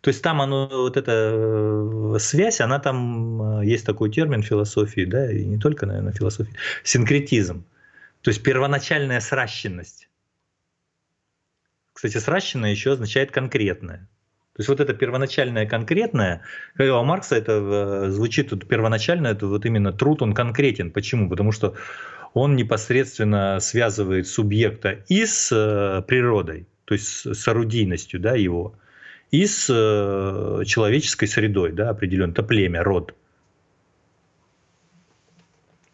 То есть там оно, вот эта э, связь, она там, э, есть такой термин философии, да, и не только, наверное, философии, синкретизм. То есть первоначальная сращенность. Кстати, сращенная еще означает конкретное. То есть вот это первоначальное конкретное, как у Маркса это э, звучит тут первоначально, это вот именно труд, он конкретен. Почему? Потому что он непосредственно связывает субъекта и с э, природой, то есть с орудийностью да, его, и с э, человеческой средой, да, определенно, это племя, род.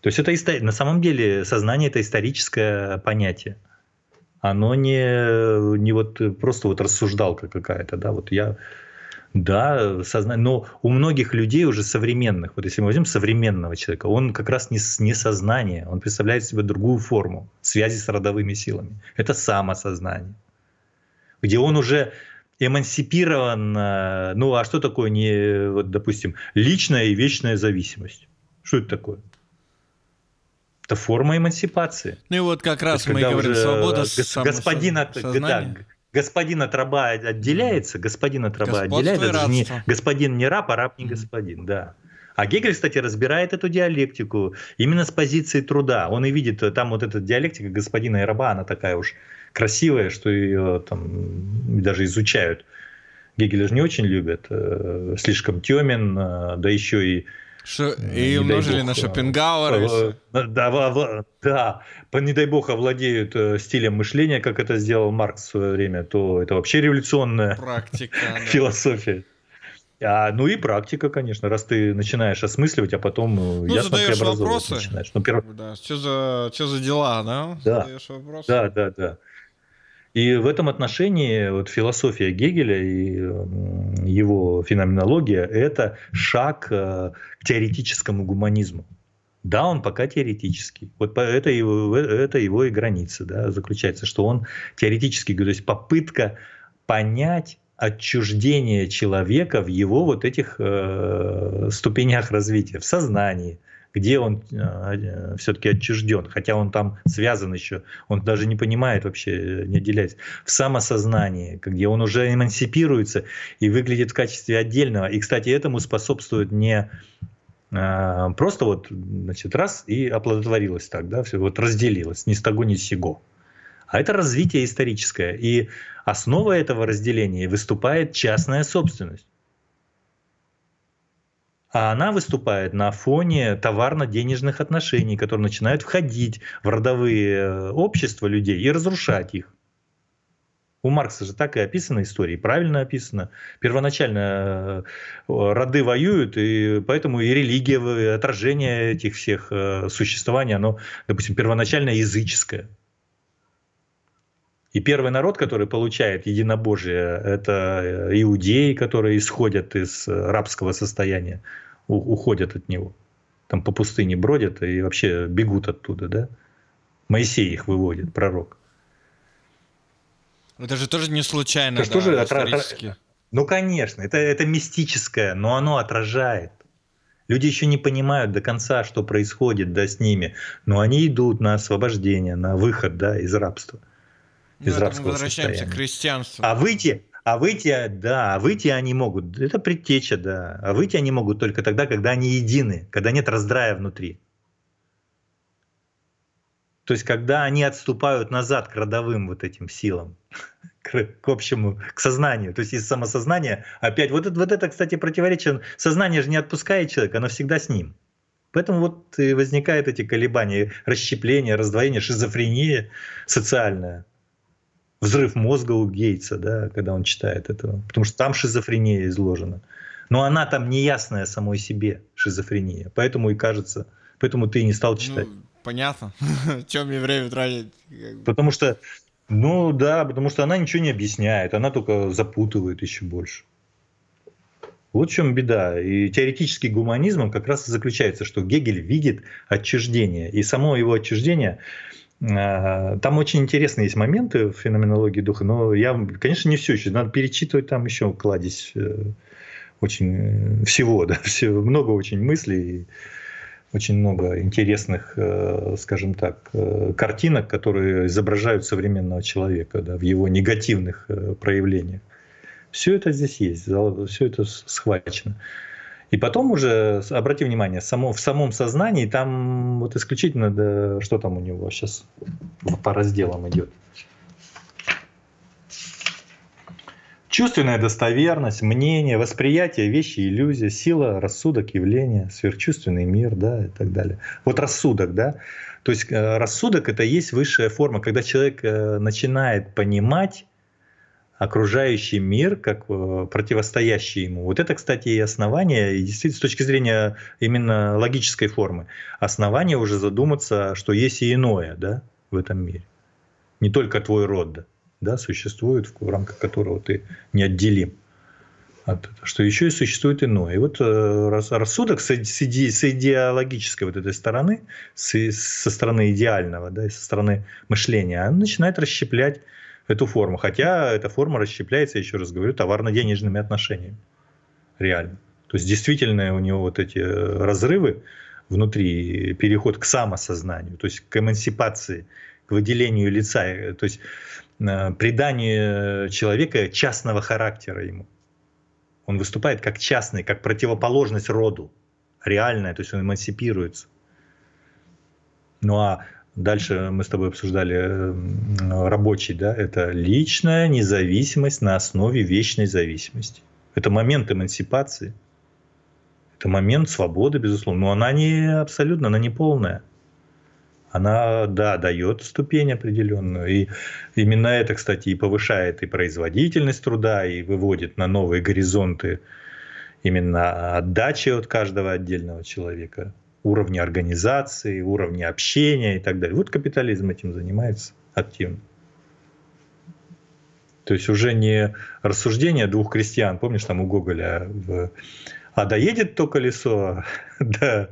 То есть это на самом деле сознание это историческое понятие оно не, не вот просто вот рассуждалка какая-то, да, вот я, да, сознание, но у многих людей уже современных, вот если мы возьмем современного человека, он как раз не, не сознание, он представляет себе другую форму связи с родовыми силами. Это самосознание, где он уже эмансипирован, э, ну а что такое, не, вот, допустим, личная и вечная зависимость? Что это такое? Это форма эмансипации. Ну и вот как раз мы говорим, свобода гос, господин от, да, господин от раба отделяется, господин от раба отделяется, это не, господин не раб, а раб не господин, да. А Гегель, кстати, разбирает эту диалектику именно с позиции труда. Он и видит, там вот эта диалектика господина и раба, она такая уж красивая, что ее там даже изучают. Гегеля же не очень любят, э, слишком темен, э, да еще и Шо... И умножили на Шопенгауэра. Да, да, по, не дай бог, овладеют стилем мышления, как это сделал Маркс в свое время, то это вообще революционная Практика, философия. А, ну и практика, конечно, раз ты начинаешь осмысливать, а потом ну, ясно задаешь вопросы. начинаешь. Ну, перв... да. что, за, что за дела, да? Да. вопросы. да, да, да. И в этом отношении вот философия Гегеля и его феноменология – это шаг э, к теоретическому гуманизму. Да, он пока теоретический. Вот это его, это его и граница да, заключается, что он теоретический, то есть попытка понять отчуждение человека в его вот этих э, ступенях развития, в сознании, где он э, все-таки отчужден, хотя он там связан еще, он даже не понимает вообще, не отделяется, в самосознании, где он уже эмансипируется и выглядит в качестве отдельного. И, кстати, этому способствует не э, просто вот, значит, раз и оплодотворилось так, да, все вот разделилось, ни с того, ни с сего. А это развитие историческое. И основой этого разделения выступает частная собственность. А она выступает на фоне товарно-денежных отношений, которые начинают входить в родовые э, общества людей и разрушать их. У Маркса же так и описана история, и правильно описано. Первоначально э, роды воюют, и поэтому и религия, отражение этих всех э, существований, оно, допустим, первоначально языческое. И первый народ, который получает единобожие, это э, иудеи, которые исходят из э, рабского состояния, уходят от него. Там по пустыне бродят и вообще бегут оттуда, да? Моисей их выводит, пророк. Это же тоже не случайно, это да, тоже отра... Ну, конечно, это, это мистическое, но оно отражает. Люди еще не понимают до конца, что происходит да, с ними, но они идут на освобождение, на выход да, из рабства из ну, рабского возвращаемся состояния. к христианству. А выйти, а выйти, да, а выйти они могут, это предтеча, да, а выйти они могут только тогда, когда они едины, когда нет раздрая внутри. То есть, когда они отступают назад к родовым вот этим силам, к, к общему, к сознанию, то есть из самосознания, опять, вот это, вот это, кстати, противоречие, сознание же не отпускает человека, оно всегда с ним. Поэтому вот и возникают эти колебания, расщепление, раздвоение, шизофрения социальная взрыв мозга у Гейтса, да, когда он читает это, потому что там шизофрения изложена. Но она там неясная самой себе, шизофрения. Поэтому и кажется, поэтому ты и не стал читать. Ну, понятно. Чем мне время тратить? Потому что, ну да, потому что она ничего не объясняет, она только запутывает еще больше. Вот в чем беда. И теоретический гуманизм как раз и заключается, что Гегель видит отчуждение. И само его отчуждение там очень интересные есть моменты в феноменологии духа, но я, конечно, не все еще. Надо перечитывать там еще кладезь э, очень э, всего, да, все, много очень мыслей, очень много интересных, скажем так, картинок, которые изображают современного человека да, в его негативных проявлениях. Все это здесь есть, все это схвачено. И потом уже, обрати внимание, само, в самом сознании там вот исключительно, да, что там у него сейчас по разделам идет. Чувственная достоверность, мнение, восприятие, вещи, иллюзия, сила, рассудок, явление, сверхчувственный мир, да, и так далее. Вот рассудок, да. То есть э, рассудок это есть высшая форма, когда человек э, начинает понимать окружающий мир как э, противостоящий ему. Вот это, кстати, и основание, и действительно с точки зрения именно логической формы, основание уже задуматься, что есть и иное да, в этом мире. Не только твой род да, существует, в рамках которого ты неотделим. От, что еще и существует иное. И вот э, рассудок с, с, иде, с идеологической вот этой стороны, со стороны идеального, да, со стороны мышления, он начинает расщеплять эту форму. Хотя эта форма расщепляется, еще раз говорю, товарно-денежными отношениями. Реально. То есть действительно у него вот эти э, разрывы внутри, переход к самосознанию, то есть к эмансипации, к выделению лица, э, то есть э, приданию человека частного характера ему. Он выступает как частный, как противоположность роду, реальная, то есть он эмансипируется. Ну а Дальше мы с тобой обсуждали рабочий, да, это личная независимость на основе вечной зависимости. Это момент эмансипации. Это момент свободы, безусловно. Но она не абсолютно, она не полная. Она, да, дает ступень определенную. И именно это, кстати, и повышает и производительность труда, и выводит на новые горизонты именно отдачи от каждого отдельного человека, уровни организации, уровни общения и так далее. Вот капитализм этим занимается активно. То есть уже не рассуждение двух крестьян, помнишь, там у Гоголя, в... а доедет то колесо до,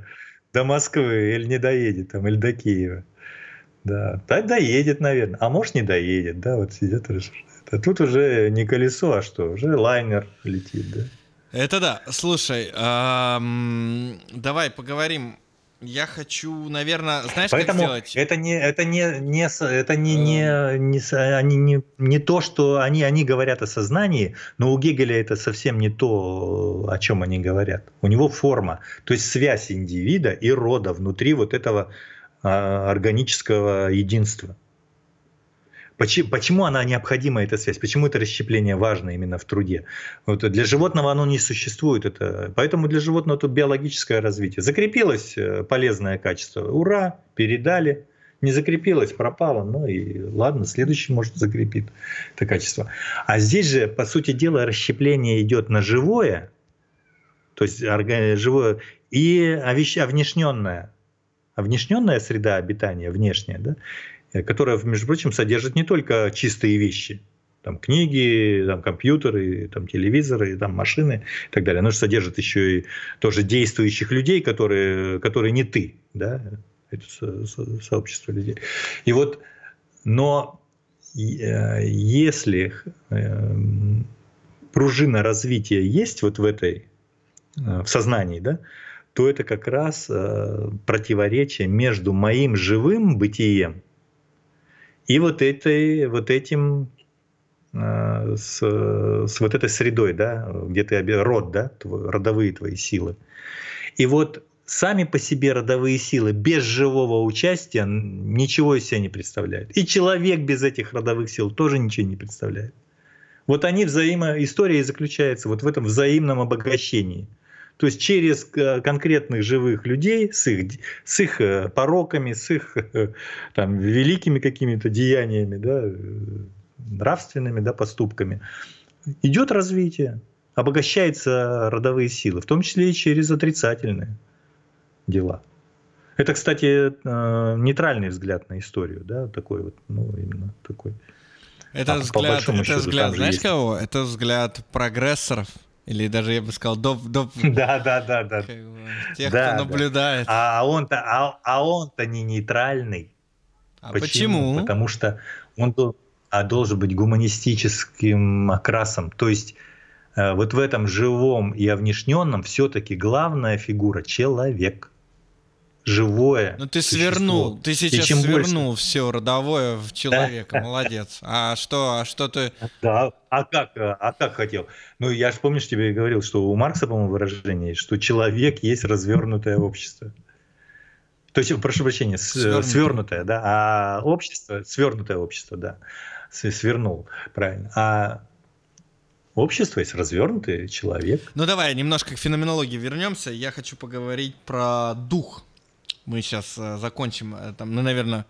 до Москвы или не доедет, там, или до Киева. Да, так доедет, наверное. А может, не доедет, да, вот сидят и рассуждают. А тут уже не колесо, а что, уже лайнер летит, да. Это да. Слушай, эм, давай поговорим я хочу, наверное, знаешь, Поэтому как сделать? Это не, это не, не, это не, не, эм. не, они не, не то, что они, они говорят о сознании, но у Гегеля это совсем не то, о чем они говорят. У него форма, то есть связь индивида и рода внутри вот этого а, органического единства. Почему, почему она необходима, эта связь? Почему это расщепление важно именно в труде? Вот для животного оно не существует. Это, поэтому для животного тут биологическое развитие. Закрепилось э, полезное качество. Ура, передали. Не закрепилось, пропало. Ну и ладно, следующий может закрепить это качество. А здесь же, по сути дела, расщепление идет на живое, то есть живое, и овнешненное. Овнешненная среда обитания, внешняя, да, которая, между прочим, содержит не только чистые вещи, там книги, там компьютеры, там телевизоры, там машины и так далее. Оно же содержит еще и тоже действующих людей, которые, которые не ты, да, это со, со, сообщество людей. И вот, но э, если э, пружина развития есть вот в этой, в сознании, да, то это как раз противоречие между моим живым бытием и вот, этой, вот этим э, с, с вот этой средой, да, где ты род, да, родовые твои силы. И вот сами по себе родовые силы без живого участия ничего из себя не представляют. И человек без этих родовых сил тоже ничего не представляет. Вот они взаимо... История и заключается вот в этом взаимном обогащении – то есть через э, конкретных живых людей с их, с их э, пороками, с их э, там, великими какими-то деяниями, да, нравственными да, поступками, идет развитие, обогащаются родовые силы, в том числе и через отрицательные дела. Это, кстати, нейтральный взгляд на историю, да, такой вот, ну, именно такой. Это а, взгляд, это счету, взгляд знаешь есть. кого? Это взгляд прогрессоров, или даже, я бы сказал, до... до... Да, да, да, да. Тех, да, кто наблюдает. Да. А он-то а, а он-то не нейтральный. А почему? почему? Потому что он а должен быть гуманистическим окрасом. То есть э, вот в этом живом и овнешненном все-таки главная фигура — человек живое. Ну ты свернул, ты сейчас свернул больше... все родовое в человека, молодец. А что, а что ты? Да, а как, а как хотел? Ну я же помнишь тебе говорил, что у Маркса, по-моему, выражение, что человек есть развернутое общество. То есть, прошу прощения, свернутое, свернутое да, а общество, свернутое общество, да, свернул, правильно. А общество есть развернутый человек. Ну давай немножко к феноменологии вернемся. Я хочу поговорить про дух мы сейчас э, закончим, э, там, ну, наверное...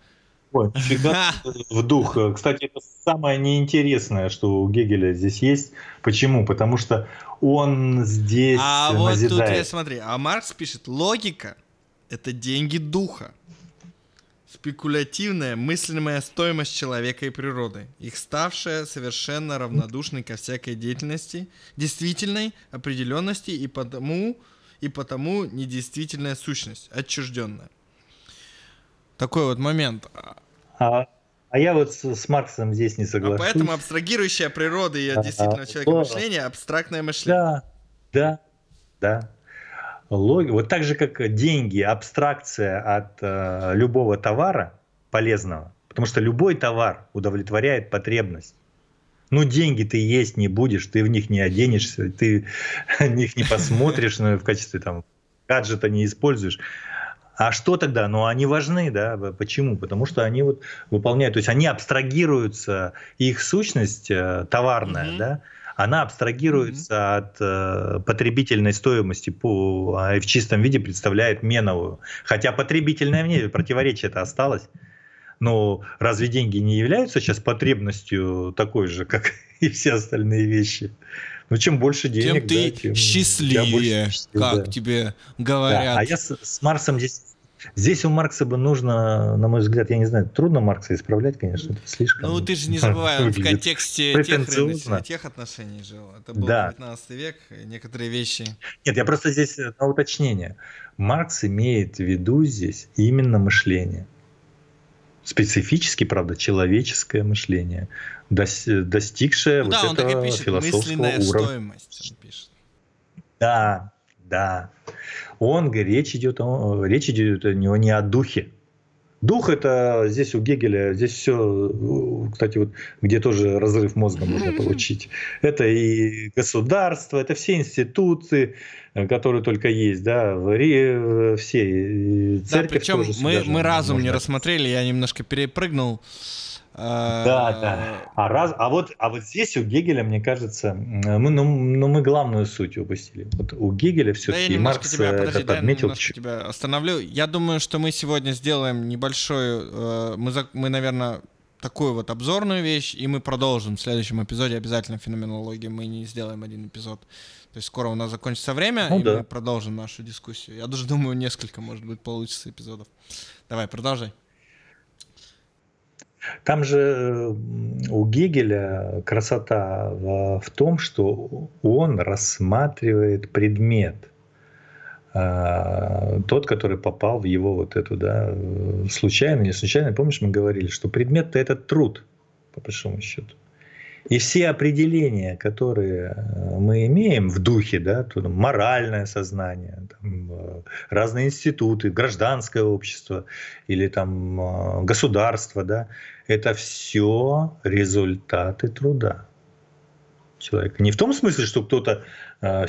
Ой, всегда в дух. Кстати, это самое неинтересное, что у Гегеля здесь есть. Почему? Потому что он здесь А назидает. вот тут я смотри, а Маркс пишет, логика — это деньги духа. Спекулятивная мыслимая стоимость человека и природы, их ставшая совершенно равнодушной ко всякой деятельности, действительной определенности и потому и потому недействительная сущность, отчужденная. Такой вот момент. А, а я вот с, с Марксом здесь не соглашусь. А поэтому абстрагирующая природа и действительно человека мышления абстрактное мышление. Да, да, да. Лог... Вот так же, как деньги, абстракция от э, любого товара полезного, потому что любой товар удовлетворяет потребность. Ну, деньги ты есть не будешь, ты в них не оденешься, ты в них не посмотришь ну, в качестве там гаджета не используешь. А что тогда? Ну, они важны, да? Почему? Потому что они вот выполняют, то есть они абстрагируются, их сущность э, товарная, mm-hmm. да, она абстрагируется mm-hmm. от э, потребительной стоимости по, а в чистом виде представляет меновую. Хотя потребительная в ней противоречие это осталось. Но разве деньги не являются сейчас потребностью такой же, как и все остальные вещи? Ну, чем больше денег, тем ты да, тем счастливее, как да. тебе говорят. Да. А я с, с Марсом здесь Здесь у Маркса бы нужно, на мой взгляд, я не знаю, трудно Маркса исправлять, конечно, это слишком. Ну, ты же не забывай, он в контексте тех, рыночных, тех отношений жил. Это был да. 19 век, некоторые вещи. Нет, я просто здесь на уточнение. Маркс имеет в виду здесь именно мышление. Специфически, правда, человеческое мышление, достигшее ну, вот да, этого пишет, философского уровня. Стоимость, он пишет. Да, да. Он, речь идет, речь идет у него не о духе. Дух это здесь у Гегеля, здесь все, кстати, вот где тоже разрыв мозга можно получить. Это и государство, это все институты, которые только есть, да, все, церковь да, причем мы, мы разум не рассмотрели, я немножко перепрыгнул да, да. А, раз, а, вот, а вот здесь у Гегеля, мне кажется, мы, ну, ну, мы главную суть упустили. Вот у Гегеля все-таки да Маркс тебя, подожди, это подметил. Я тебя остановлю. Я думаю, что мы сегодня сделаем небольшой... Э, мы, мы, наверное, такую вот обзорную вещь, и мы продолжим в следующем эпизоде обязательно феноменологию. Мы не сделаем один эпизод. То есть скоро у нас закончится время, ну, и да. мы продолжим нашу дискуссию. Я даже думаю, несколько, может быть, получится эпизодов. Давай, продолжай. Там же у Гегеля красота в, в том, что он рассматривает предмет, а, тот, который попал в его вот эту, да, случайно, не случайно, помнишь, мы говорили, что предмет-то это труд, по большому счету. И все определения, которые э, мы имеем в духе, да, то, там, моральное сознание, там, э, разные институты, гражданское общество или там э, государство, да, это все результаты труда человека. Не в том смысле, что кто-то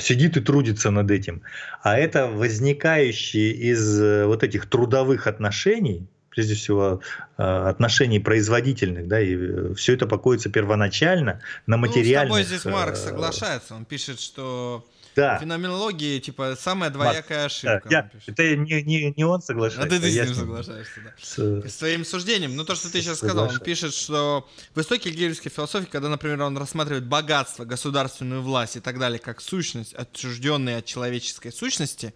сидит и трудится над этим, а это возникающие из вот этих трудовых отношений, прежде всего э, отношений производительных, да, и э, все это покоится первоначально на материальных... Ну, с тобой здесь Марк э, соглашается, он пишет, что да. феноменологии, типа, самая двоякая Марк, ошибка. Да, я, это не, не, не он соглашается. А ты, ты с ним соглашаешься, да. С, с твоим суждением. Ну, то, что ты сейчас сказал, он пишет, что в истоке гегельской философии, когда, например, он рассматривает богатство, государственную власть и так далее, как сущность, отчужденные от человеческой сущности,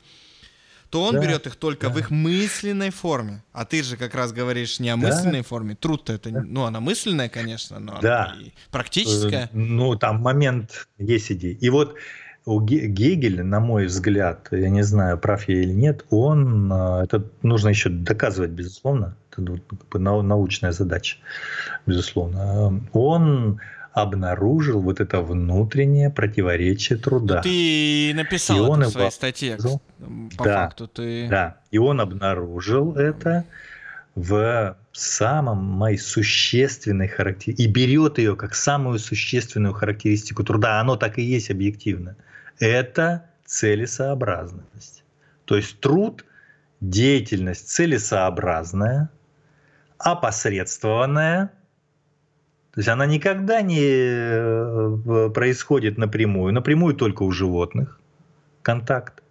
то он да, берет их только да. в их мысленной форме. А ты же как раз говоришь не о да. мысленной форме. Труд-то это, да. ну, она мысленная, конечно, но да. она и практическая. Э, ну, там момент есть идеи. И вот у Гегеля, на мой взгляд, я не знаю, прав я или нет, он, э, это нужно еще доказывать, безусловно, это научная задача, безусловно, он обнаружил вот это внутреннее противоречие труда. Ты написал и это он в своей статье, по да, факту. Ты... Да, и он обнаружил это в самой существенной характеристике, и берет ее как самую существенную характеристику труда, оно так и есть объективно, это целесообразность. То есть труд, деятельность целесообразная, опосредствованная – то есть она никогда не э, происходит напрямую, напрямую только у животных. Контакт.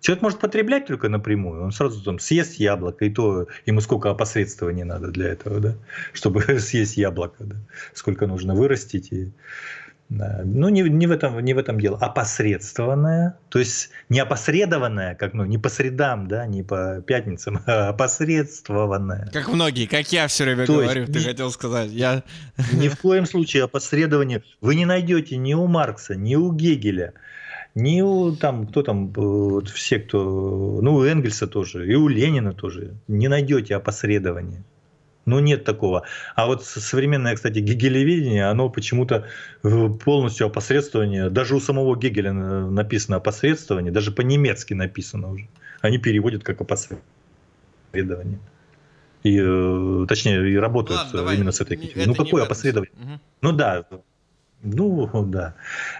Человек может потреблять только напрямую, он сразу там съест яблоко, и то ему сколько опосредствования надо для этого, да, чтобы съесть яблоко, да, сколько нужно вырастить и ну, не, не, в этом, не в этом дело. Опосредствованное, то есть не опосредованное, как ну, не по средам, да, не по пятницам, а опосредствованное. Как многие, как я все время то говорю, ты не, хотел сказать. Я... Ни в коем случае опосредование вы не найдете ни у Маркса, ни у Гегеля, ни у там, кто там, э, вот все, кто, ну, у Энгельса тоже, и у Ленина тоже, не найдете опосредование. Ну, нет такого. А вот современное, кстати, гегелеведение, оно почему-то э, полностью опосредствование, даже у самого Гегеля написано опосредствование, даже по-немецки написано уже. Они переводят как опосредование. И, э, точнее, и работают Ладно, давай, именно с этой категорией. Ну, какое опосредование? Угу. Ну, да. Ну, да.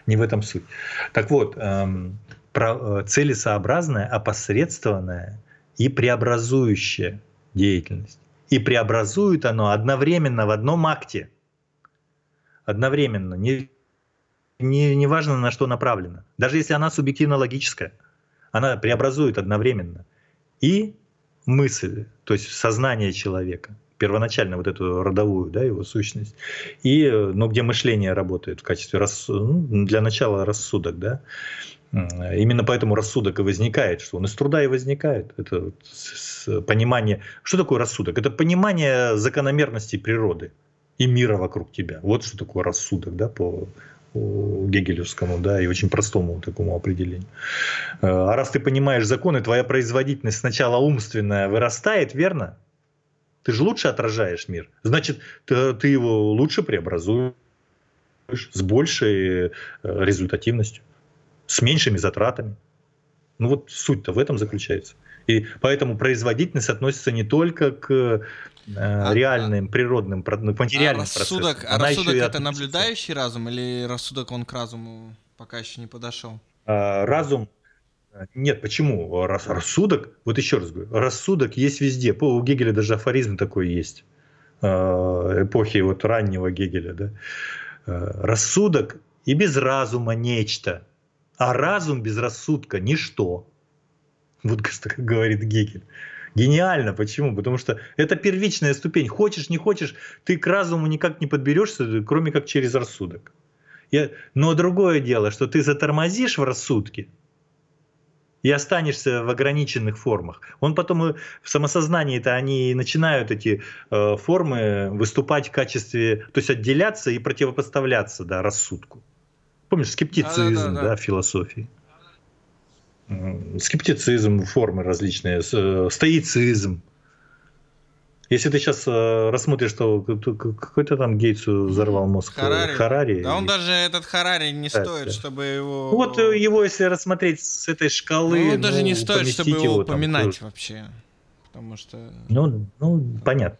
Не в этом суть. Так вот, эм, про, э, целесообразная, опосредствованная и преобразующая деятельность и преобразует оно одновременно в одном акте. Одновременно. Не, не, не важно, на что направлена. Даже если она субъективно-логическая, она преобразует одновременно и мысль, то есть сознание человека, первоначально вот эту родовую, да, его сущность, и, ну, где мышление работает в качестве, рас, ну, для начала рассудок, да, Именно поэтому рассудок и возникает, что он из труда и возникает. Это понимание. Что такое рассудок? Это понимание закономерностей природы и мира вокруг тебя. Вот что такое рассудок, да, по гегелевскому, да, и очень простому такому определению. Э, а раз ты понимаешь законы, твоя производительность сначала умственная вырастает, верно? Ты же лучше отражаешь мир. Значит, ты, его лучше преобразуешь с большей э, результативностью с меньшими затратами. Ну вот суть-то в этом заключается. И поэтому производительность относится не только к э, а, реальным, а, природным, к материальным а рассудок, процессам. А рассудок это наблюдающий разум или рассудок он к разуму пока еще не подошел? А, разум нет, почему? Рассудок, вот еще раз говорю, рассудок есть везде. У Гегеля даже афоризм такой есть. А, эпохи вот раннего Гегеля. Да? А, рассудок и без разума нечто. А разум без рассудка – ничто. Вот как говорит Гегель. Гениально. Почему? Потому что это первичная ступень. Хочешь, не хочешь, ты к разуму никак не подберешься, кроме как через рассудок. Я... Но другое дело, что ты затормозишь в рассудке и останешься в ограниченных формах. Он потом в самосознании-то они начинают эти э, формы выступать в качестве, то есть отделяться и противопоставляться да, рассудку. Помнишь, скептицизм, да, да, да, да. философии. Скептицизм, формы различные, э, стоицизм. Если ты сейчас э, рассмотришь, что какой-то там Гейтсу взорвал мозг э, Харари. Харари. Да он даже этот Харари не да, стоит, да. чтобы его... Ну вот его, если рассмотреть с этой шкалы... Ну, даже ну, не стоит, чтобы его упоминать там, вообще. Потому что... Ну, ну, понятно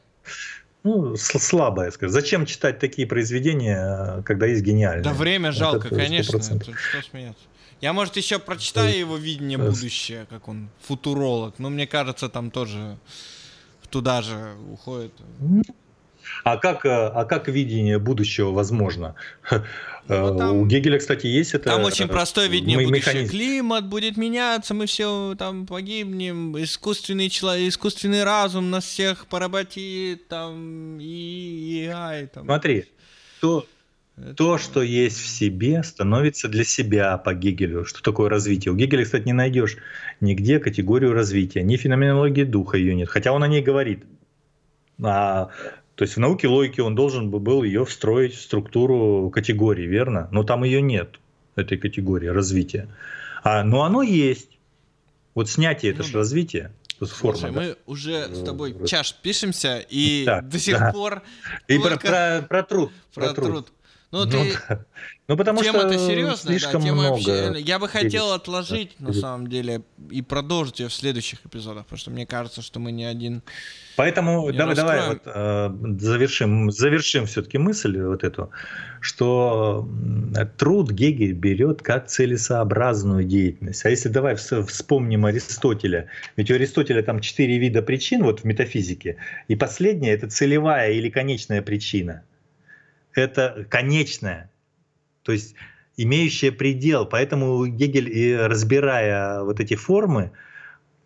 ну, слабое, скажем. Зачем читать такие произведения, когда есть гениальные? Да время жалко, Это конечно. Тут что смеяться? Я, может, еще прочитаю его видение будущее, как он футуролог, но мне кажется, там тоже туда же уходит. А как, а как видение будущего возможно? Ну, там, У Гегеля, кстати, есть это. Там очень простое видение будущего. Климат будет меняться, мы все там погибнем, искусственный человек, искусственный разум нас всех поработит, там и AI. Там. Смотри, то, это... то, что есть в себе, становится для себя по Гегелю. Что такое развитие? У Гегеля, кстати, не найдешь нигде категорию развития, ни феноменологии духа ее нет, хотя он о ней говорит. А то есть в науке логики он должен бы был ее встроить в структуру категории, верно? Но там ее нет, этой категории развития. А, но оно есть. Вот снятие это ну, же развитие. Форма, Слушай, да? мы уже с тобой чаш пишемся, и так, до сих да. пор... И только... про, про, про труд. Про, про труд. труд. Ну, ну, ты... ну потому тема-то что серьезная, слишком да, тема много вообще... Я бы хотел отложить, на самом деле, и продолжить ее в следующих эпизодах, потому что мне кажется, что мы не один Поэтому не давай, давай вот, э, завершим, завершим все-таки мысль вот эту, что труд Гегель берет как целесообразную деятельность. А если давай вспомним Аристотеля, ведь у Аристотеля там четыре вида причин вот в метафизике, и последняя это целевая или конечная причина – это конечное, то есть имеющее предел. Поэтому Гегель, разбирая вот эти формы,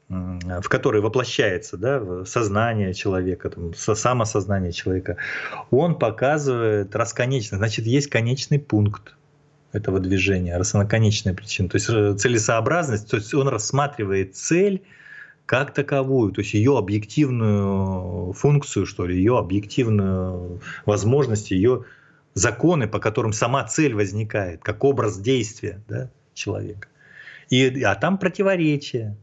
в которые воплощается да, сознание человека, там, самосознание человека, он показывает расконечность. Значит, есть конечный пункт этого движения, раз она конечная причина. То есть э, целесообразность, то есть он рассматривает цель как таковую, то есть ее объективную функцию, что ли, ее объективную возможность, ее законы, по которым сама цель возникает, как образ действия да, человека. И, а там противоречие.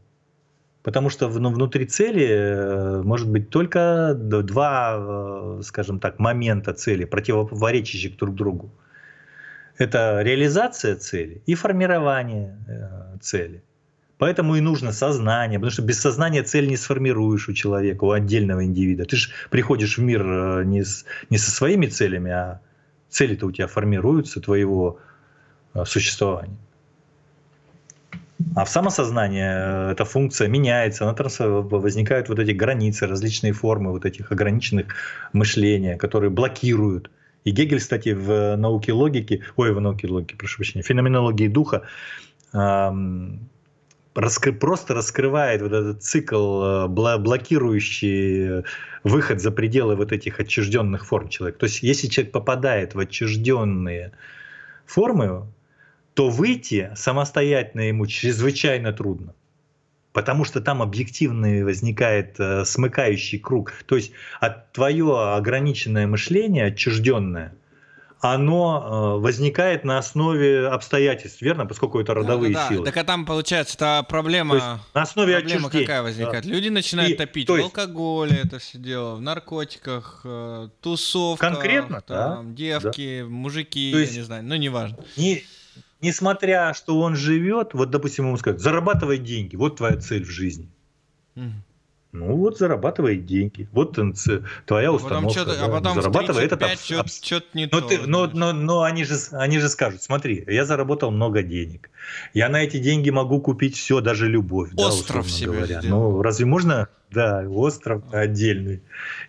Потому что ну, внутри цели э, может быть только два, э, скажем так, момента цели, противоречащих друг другу. Это реализация цели и формирование э, цели. Поэтому и нужно сознание, потому что без сознания цель не сформируешь у человека, у отдельного индивида. Ты же приходишь в мир не, с, не со своими целями, а цели-то у тебя формируются, твоего э, существования. А в самосознании э, эта функция меняется, она возникают вот эти границы, различные формы вот этих ограниченных мышления, которые блокируют И Гегель, кстати, в науке логики, ой, в науке логики, прошу прощения, феноменологии духа эм, раскры, просто раскрывает вот этот цикл, э, блокирующий выход за пределы вот этих отчужденных форм человека. То есть, если человек попадает в отчужденные формы, то выйти самостоятельно ему чрезвычайно трудно. Потому что там объективный возникает э, смыкающий круг. То есть от твое ограниченное мышление, отчужденное, оно э, возникает на основе обстоятельств, верно? Поскольку это родовые да, да, силы. Так а там, получается, это проблема... на основе проблема какая возникает? Да. Люди начинают И, топить в есть... алкоголе это все дело, в наркотиках, э, тусовках. Конкретно, там, да. Девки, да. мужики, то есть, я не знаю, ну неважно. Не, несмотря, что он живет, вот, допустим, ему скажут, зарабатывай деньги, вот твоя цель в жизни. Угу. Ну вот зарабатывай деньги. Вот твоя установка. Потом да. а потом зарабатывай этот абс... что-то не но то. Ты, но, но, но они, же, они же скажут, смотри, я заработал много денег. Я на эти деньги могу купить все, даже любовь. Остров да, себе говоря. Ну разве можно? Да, остров отдельный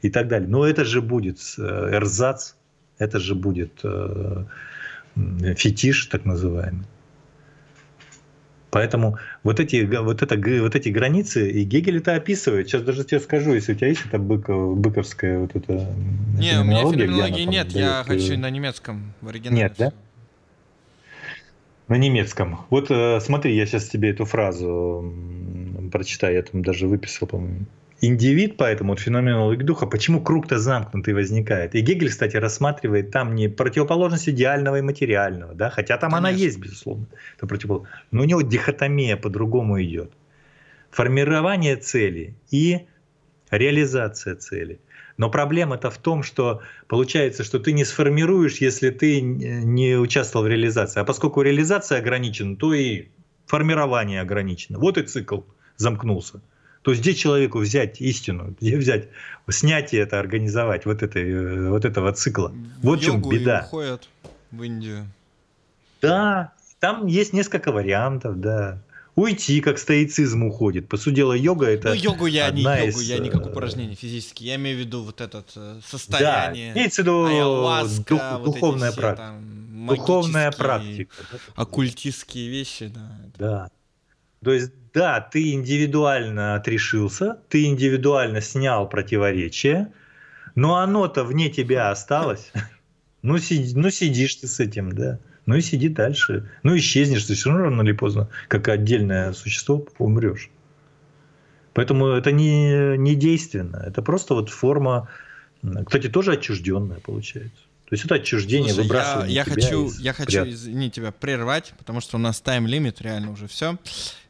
и так далее. Но это же будет э, эрзац, это же будет э, фетиш так называемый. Поэтому вот эти, вот, это, вот эти границы, и Гегель это описывает. Сейчас даже тебе скажу, если у тебя есть это быков, быковская вот эта Не, у меня феноменологии нет, я дает... хочу на немецком в оригинале. Нет, да? На немецком. Вот э, смотри, я сейчас тебе эту фразу прочитаю, я там даже выписал, по-моему индивид, поэтому вот феномен духа, почему круг-то замкнутый возникает. И Гегель, кстати, рассматривает там не противоположность идеального и материального, да, хотя там Конечно. она есть, безусловно, это противоположность. но у него дихотомия по-другому идет. Формирование цели и реализация цели. Но проблема-то в том, что получается, что ты не сформируешь, если ты не участвовал в реализации. А поскольку реализация ограничена, то и формирование ограничено. Вот и цикл замкнулся. То есть где человеку взять истину, где взять снятие это организовать, вот, этой, э, вот этого цикла. Вот в чем беда. уходят в Индию. Да, там есть несколько вариантов, да. Уйти, как стоицизм уходит. По сути дела, йога это. Ну, йогу я не йогу, из... я не как э, упражнение физические. Я имею в виду вот это э, состояние. Да, имеется в виду Ayahuasca, дух, вот духовная практика. Духовная практика. Оккультистские вещи, да. Да. То есть да, ты индивидуально отрешился, ты индивидуально снял противоречие, но оно-то вне тебя осталось. Ну, сиди, ну, сидишь ты с этим, да. Ну и сиди дальше. Ну, исчезнешь, ты все равно рано или поздно, как отдельное существо, умрешь. Поэтому это не, не действенно. Это просто вот форма, кстати, тоже отчужденная получается. То есть это отчуждение, Слушай, выбрасывание я, я хочу, я хочу, извини тебя, прервать, потому что у нас тайм-лимит, реально уже все.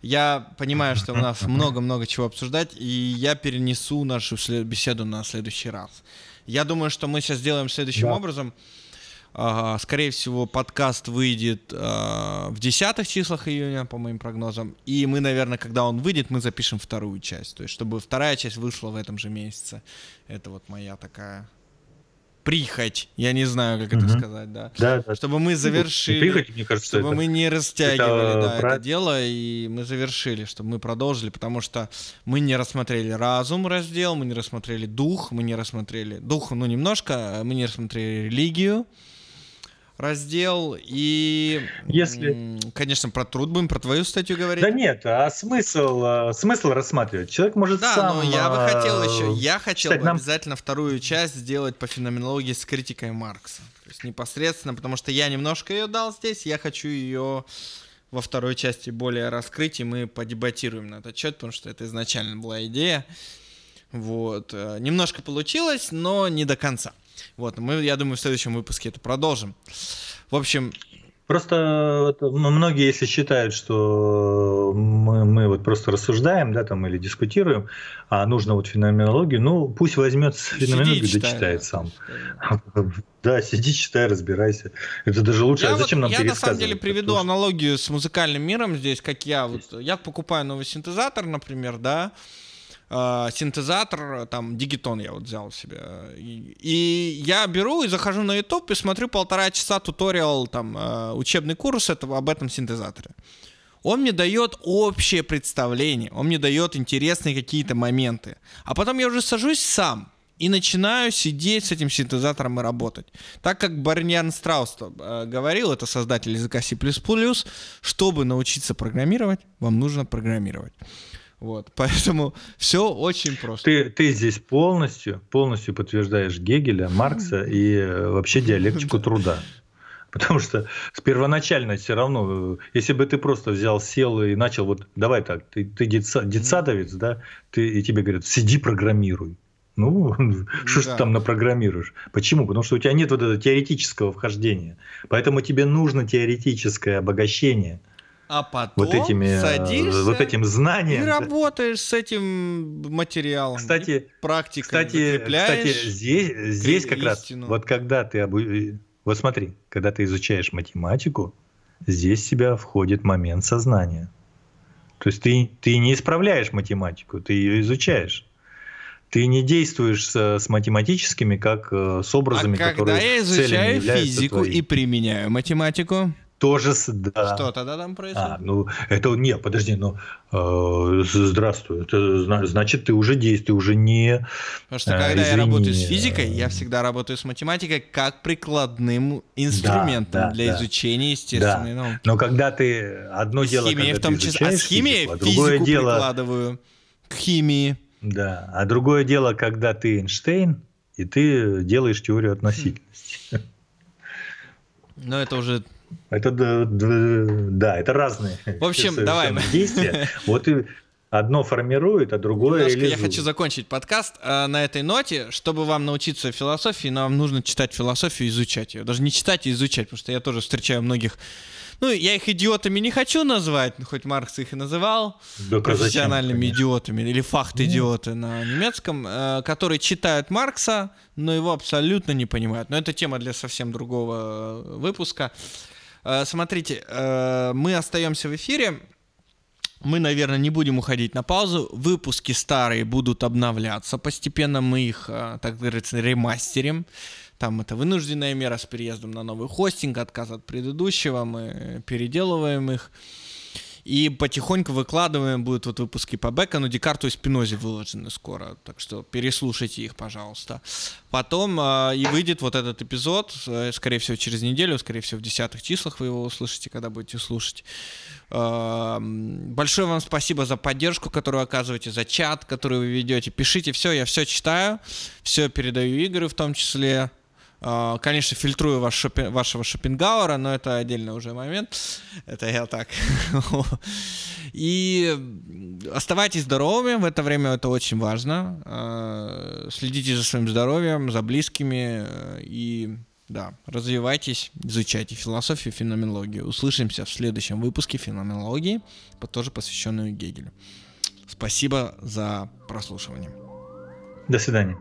Я понимаю, что у нас много-много чего обсуждать, и я перенесу нашу беседу на следующий раз. Я думаю, что мы сейчас сделаем следующим да. образом. Скорее всего, подкаст выйдет uh, в десятых числах июня, по моим прогнозам. И мы, наверное, когда он выйдет, мы запишем вторую часть. То есть, чтобы вторая часть вышла в этом же месяце. Это вот моя такая прихоть, я не знаю, как угу. это сказать, да. Да, да. Чтобы мы завершили, прихоть, мне кажется, чтобы это, мы не растягивали это, да, про... это дело, и мы завершили, чтобы мы продолжили, потому что мы не рассмотрели разум раздел, мы не рассмотрели дух, мы не рассмотрели дух, ну немножко, мы не рассмотрели религию, раздел. И, Если... конечно, про труд будем, про твою статью говорить. Да нет, а смысл, а, смысл рассматривать? Человек может да, сам... но я бы хотел еще, я хотел бы нам... обязательно вторую часть сделать по феноменологии с критикой Маркса. То есть непосредственно, потому что я немножко ее дал здесь, я хочу ее во второй части более раскрыть, и мы подебатируем на этот счет, потому что это изначально была идея. Вот. Э, немножко получилось, но не до конца. Вот, мы, я думаю, в следующем выпуске это продолжим. В общем, Просто многие, если считают, что мы, мы вот просто рассуждаем, да, там или дискутируем, а нужно вот феноменологию, ну пусть возьмет феноменологию, да читает сам. Да, сиди, читай, разбирайся. Это даже лучше. Я а зачем вот, нам Я на самом деле приведу аналогию с музыкальным миром здесь, как я вот, я покупаю новый синтезатор, например, да, э, синтезатор, там, Digitone я вот взял себе. И, и я беру и захожу на YouTube и смотрю полтора часа туториал, там, э, учебный курс этого, об этом синтезаторе. Он мне дает общее представление, он мне дает интересные какие-то моменты. А потом я уже сажусь сам и начинаю сидеть с этим синтезатором и работать. Так как Барниан Страус э, говорил, это создатель языка C++, чтобы научиться программировать, вам нужно программировать. Вот, поэтому все очень просто. Ты, ты здесь полностью, полностью подтверждаешь Гегеля, Маркса и э, вообще диалектику труда. Потому что с первоначально все равно, э, если бы ты просто взял, сел и начал, вот давай так, ты, ты детсадовец, да, ты, и тебе говорят, сиди программируй. Ну, что ж ты там напрограммируешь? Почему? Потому что у тебя нет вот этого теоретического вхождения. Поэтому тебе нужно теоретическое обогащение. А потом вот этими, э, садишься вот этим знанием. И работаешь с этим материалом. Кстати, практикой кстати, кстати, здесь, здесь как истину. раз, вот когда ты, обу... вот смотри, когда ты изучаешь математику, здесь в себя входит момент сознания. То есть ты, ты не исправляешь математику, ты ее изучаешь ты не действуешь с, с математическими, как э, с образами, а которые когда я изучаю физику твои. и применяю математику, тоже да. Что тогда там происходит? А, ну это не, подожди, ну э, здравствуй, это значит ты уже действуешь, уже не. Потому что когда извини, я работаю с физикой, я всегда работаю с математикой как прикладным инструментом да, да, для да. изучения естественной да. науки. Но когда ты одно дело, химия когда в том ты числе, а с химией физику, а другое дело... прикладываю к химии. Да, а другое дело, когда ты Эйнштейн, и ты делаешь теорию относительности. Но это уже... Это, да, это разные В общем, давай. действия. Вот и одно формирует, а другое Немножко реализует. Я хочу закончить подкаст э, на этой ноте. Чтобы вам научиться философии, нам нужно читать философию и изучать ее. Даже не читать и изучать, потому что я тоже встречаю многих ну, я их идиотами не хочу назвать, хоть Маркс их и называл да, профессиональными зачем, идиотами, или фахт-идиоты ну. на немецком, э, которые читают Маркса, но его абсолютно не понимают. Но это тема для совсем другого выпуска. Э, смотрите, э, мы остаемся в эфире. Мы, наверное, не будем уходить на паузу. Выпуски старые будут обновляться постепенно. Мы их, э, так говорится, ремастерим. Там это вынужденная мера с переездом на новый хостинг, отказ от предыдущего, мы переделываем их. И потихоньку выкладываем, будут вот выпуски по Бекону, Декарту и Спинозе выложены скоро, так что переслушайте их, пожалуйста. Потом э, и выйдет вот этот эпизод, э, скорее всего, через неделю, скорее всего, в десятых числах вы его услышите, когда будете слушать. Э, большое вам спасибо за поддержку, которую оказываете, за чат, который вы ведете. Пишите все, я все читаю, все передаю игры в том числе. А, конечно, фильтрую ваш шопи- вашего Шопенгауэра, но это отдельный уже момент. Это я так. И оставайтесь здоровыми, в это время это очень важно. А, следите за своим здоровьем, за близкими и да, развивайтесь, изучайте философию, феноменологию. Услышимся в следующем выпуске феноменологии, тоже посвященную Гегелю. Спасибо за прослушивание. До свидания.